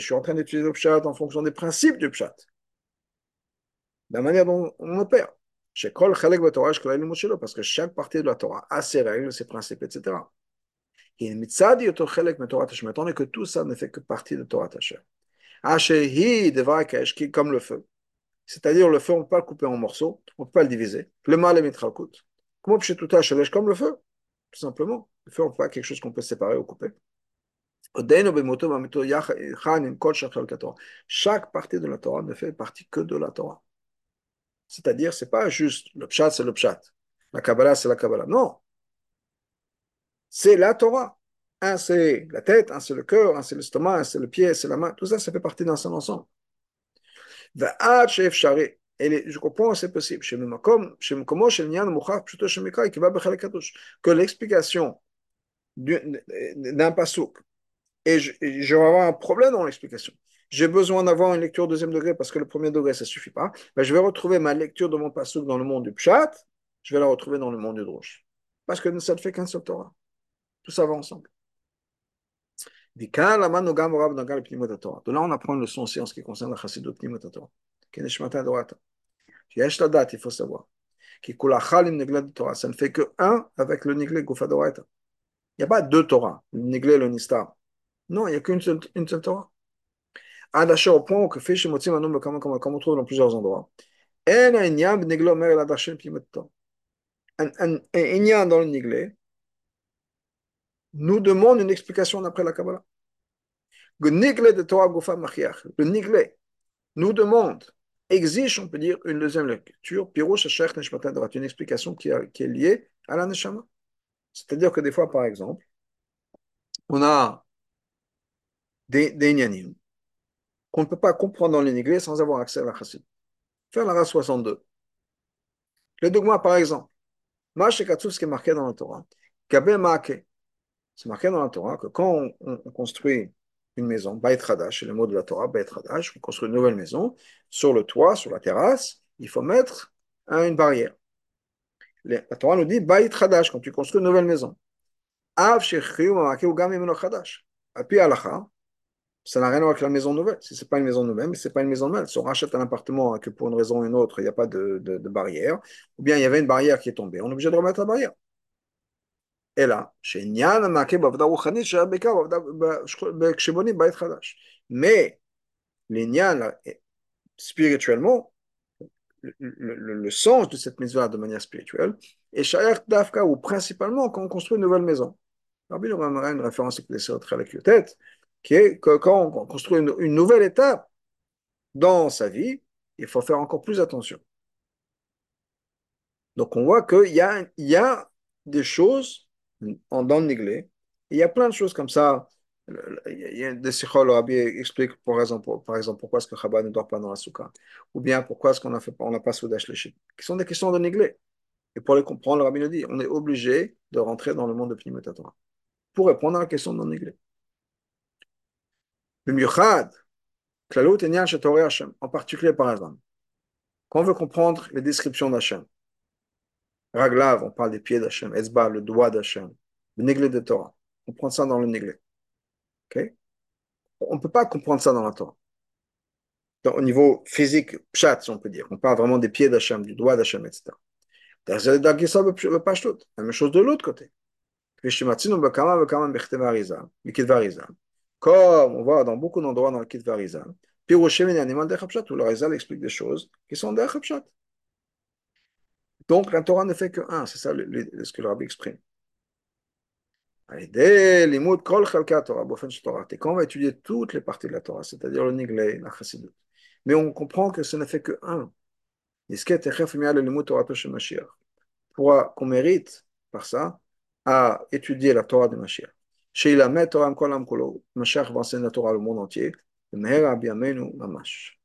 suis en train d'étudier le Pshat en fonction des principes du Pshat. La manière dont on opère. Parce que chaque partie de la Torah a ses règles, ses principes, etc. Et que tout ça ne fait que partie de Torah Tashem qui comme le feu. C'est-à-dire le feu, on ne peut pas le couper en morceaux, on ne peut pas le diviser. Le mal est mitralkut. Comme le feu? Tout simplement. Feu, pas quelque chose qu'on peut séparer ou couper? Chaque partie de la Torah ne fait partie que de la Torah. C'est-à-dire, c'est pas juste le pshat, c'est le pshat. La Kabbalah, c'est la Kabbalah. Non. C'est la Torah. Un, c'est la tête, un, c'est le cœur, un, c'est l'estomac, un, c'est le pied, c'est la main. Tout ça, ça fait partie d'un seul ensemble. Et je comprends, c'est possible. Que l'explication d'un pasouk, et je, vais avoir un problème dans l'explication. J'ai besoin d'avoir une lecture deuxième degré parce que le premier degré, ça ne suffit pas. Ben, je vais retrouver ma lecture de mon pasouk dans le monde du pshat, je vais la retrouver dans le monde du drosh. Parce que ça ne fait qu'un seul Torah. Tout ça va ensemble. De là, on apprend une leçon aussi en ce qui concerne la chassidut Torah. Il faut savoir. Ça ne fait que un avec le niglé gufa il n'y a pas deux Torahs, Niglel le Nistar. Non, il n'y a qu'une seule, une seule Torah. Au point que fait chez Motim comme on trouve dans plusieurs endroits. Un yam, Un dans le Niglé nous demande une explication d'après la Kabbalah. Le Niglé de Torah gofamarchiach. Le Niglé, nous demande, exige, on peut dire, une deuxième lecture, Pirouche, Hachach, Neshmatan, une explication qui, est liée à la Neshama. C'est-à-dire que des fois, par exemple, on a des, des qu'on ne peut pas comprendre dans les sans avoir accès à la chassid. Faire la race 62. Le dogma, par exemple, tout ce qui est marqué dans la Torah, c'est marqué dans la Torah que quand on, construit une maison, Bait Hadash, c'est le mot de la Torah, Bait Hadash, on construit une nouvelle maison, sur le toit, sur la terrasse, il faut mettre une barrière. La Torah nous dit Bait Hadash, quand tu construis une nouvelle maison. Av Puis Allah, ça n'a rien à voir avec la maison nouvelle. Si ce n'est pas une maison nouvelle, mais ce n'est pas une maison nouvelle. Si on rachète un appartement que pour une raison ou une autre, il n'y a pas de, de, barrière, ou bien il y avait une barrière qui est tombée, on est obligé de remettre la barrière. Et là, mais l'ignan, spirituellement, le, sens de cette maison de manière spirituelle, est Dafka, ou principalement quand on construit une nouvelle maison. Rabbi ramènera une référence avec tête, qui est que quand on construit une, nouvelle étape dans sa vie, il faut faire encore plus attention. Donc on voit qu'il y a, y a des choses dans le néglé, il y a plein de choses comme ça. Il y a des sikhol, Rabbi explique par exemple, pourquoi est-ce que Chabad ne dort pas dans la souka, ou bien pourquoi est-ce qu'on n'a pas Soudash Leshit, qui sont des questions de néglé. Et pour les comprendre, le Rabbi nous dit on est obligé de rentrer dans le monde de Pnimetatora pour répondre à la question de néglé. En particulier, par exemple, quand on veut comprendre les descriptions d'Hachem, Raglav, on parle des pieds d'Hachem, Ezba, le doigt d'Hachem, le néglé de Torah. On prend ça dans le néglé. On ne peut pas comprendre ça dans la Torah. au niveau physique, chat, si on peut dire. On parle vraiment des pieds d'Hachem, du doigt d'Hachem, etc. La même chose de l'autre côté. Comme on voit dans beaucoup d'endroits dans le Kit où le Rizal explique des choses qui sont des Donc la Torah ne fait que un, c'est ça ce que le Rabbi exprime. Quand on va étudier toutes les parties de la Torah, c'est-à-dire le Niglé, la Chassidut, mais on comprend que ce ne fait que un. Pour qu'on mérite par ça à étudier la Torah de Mashiach? Chez la Torah Mashiach va enseigner la Torah au monde entier. Mamash.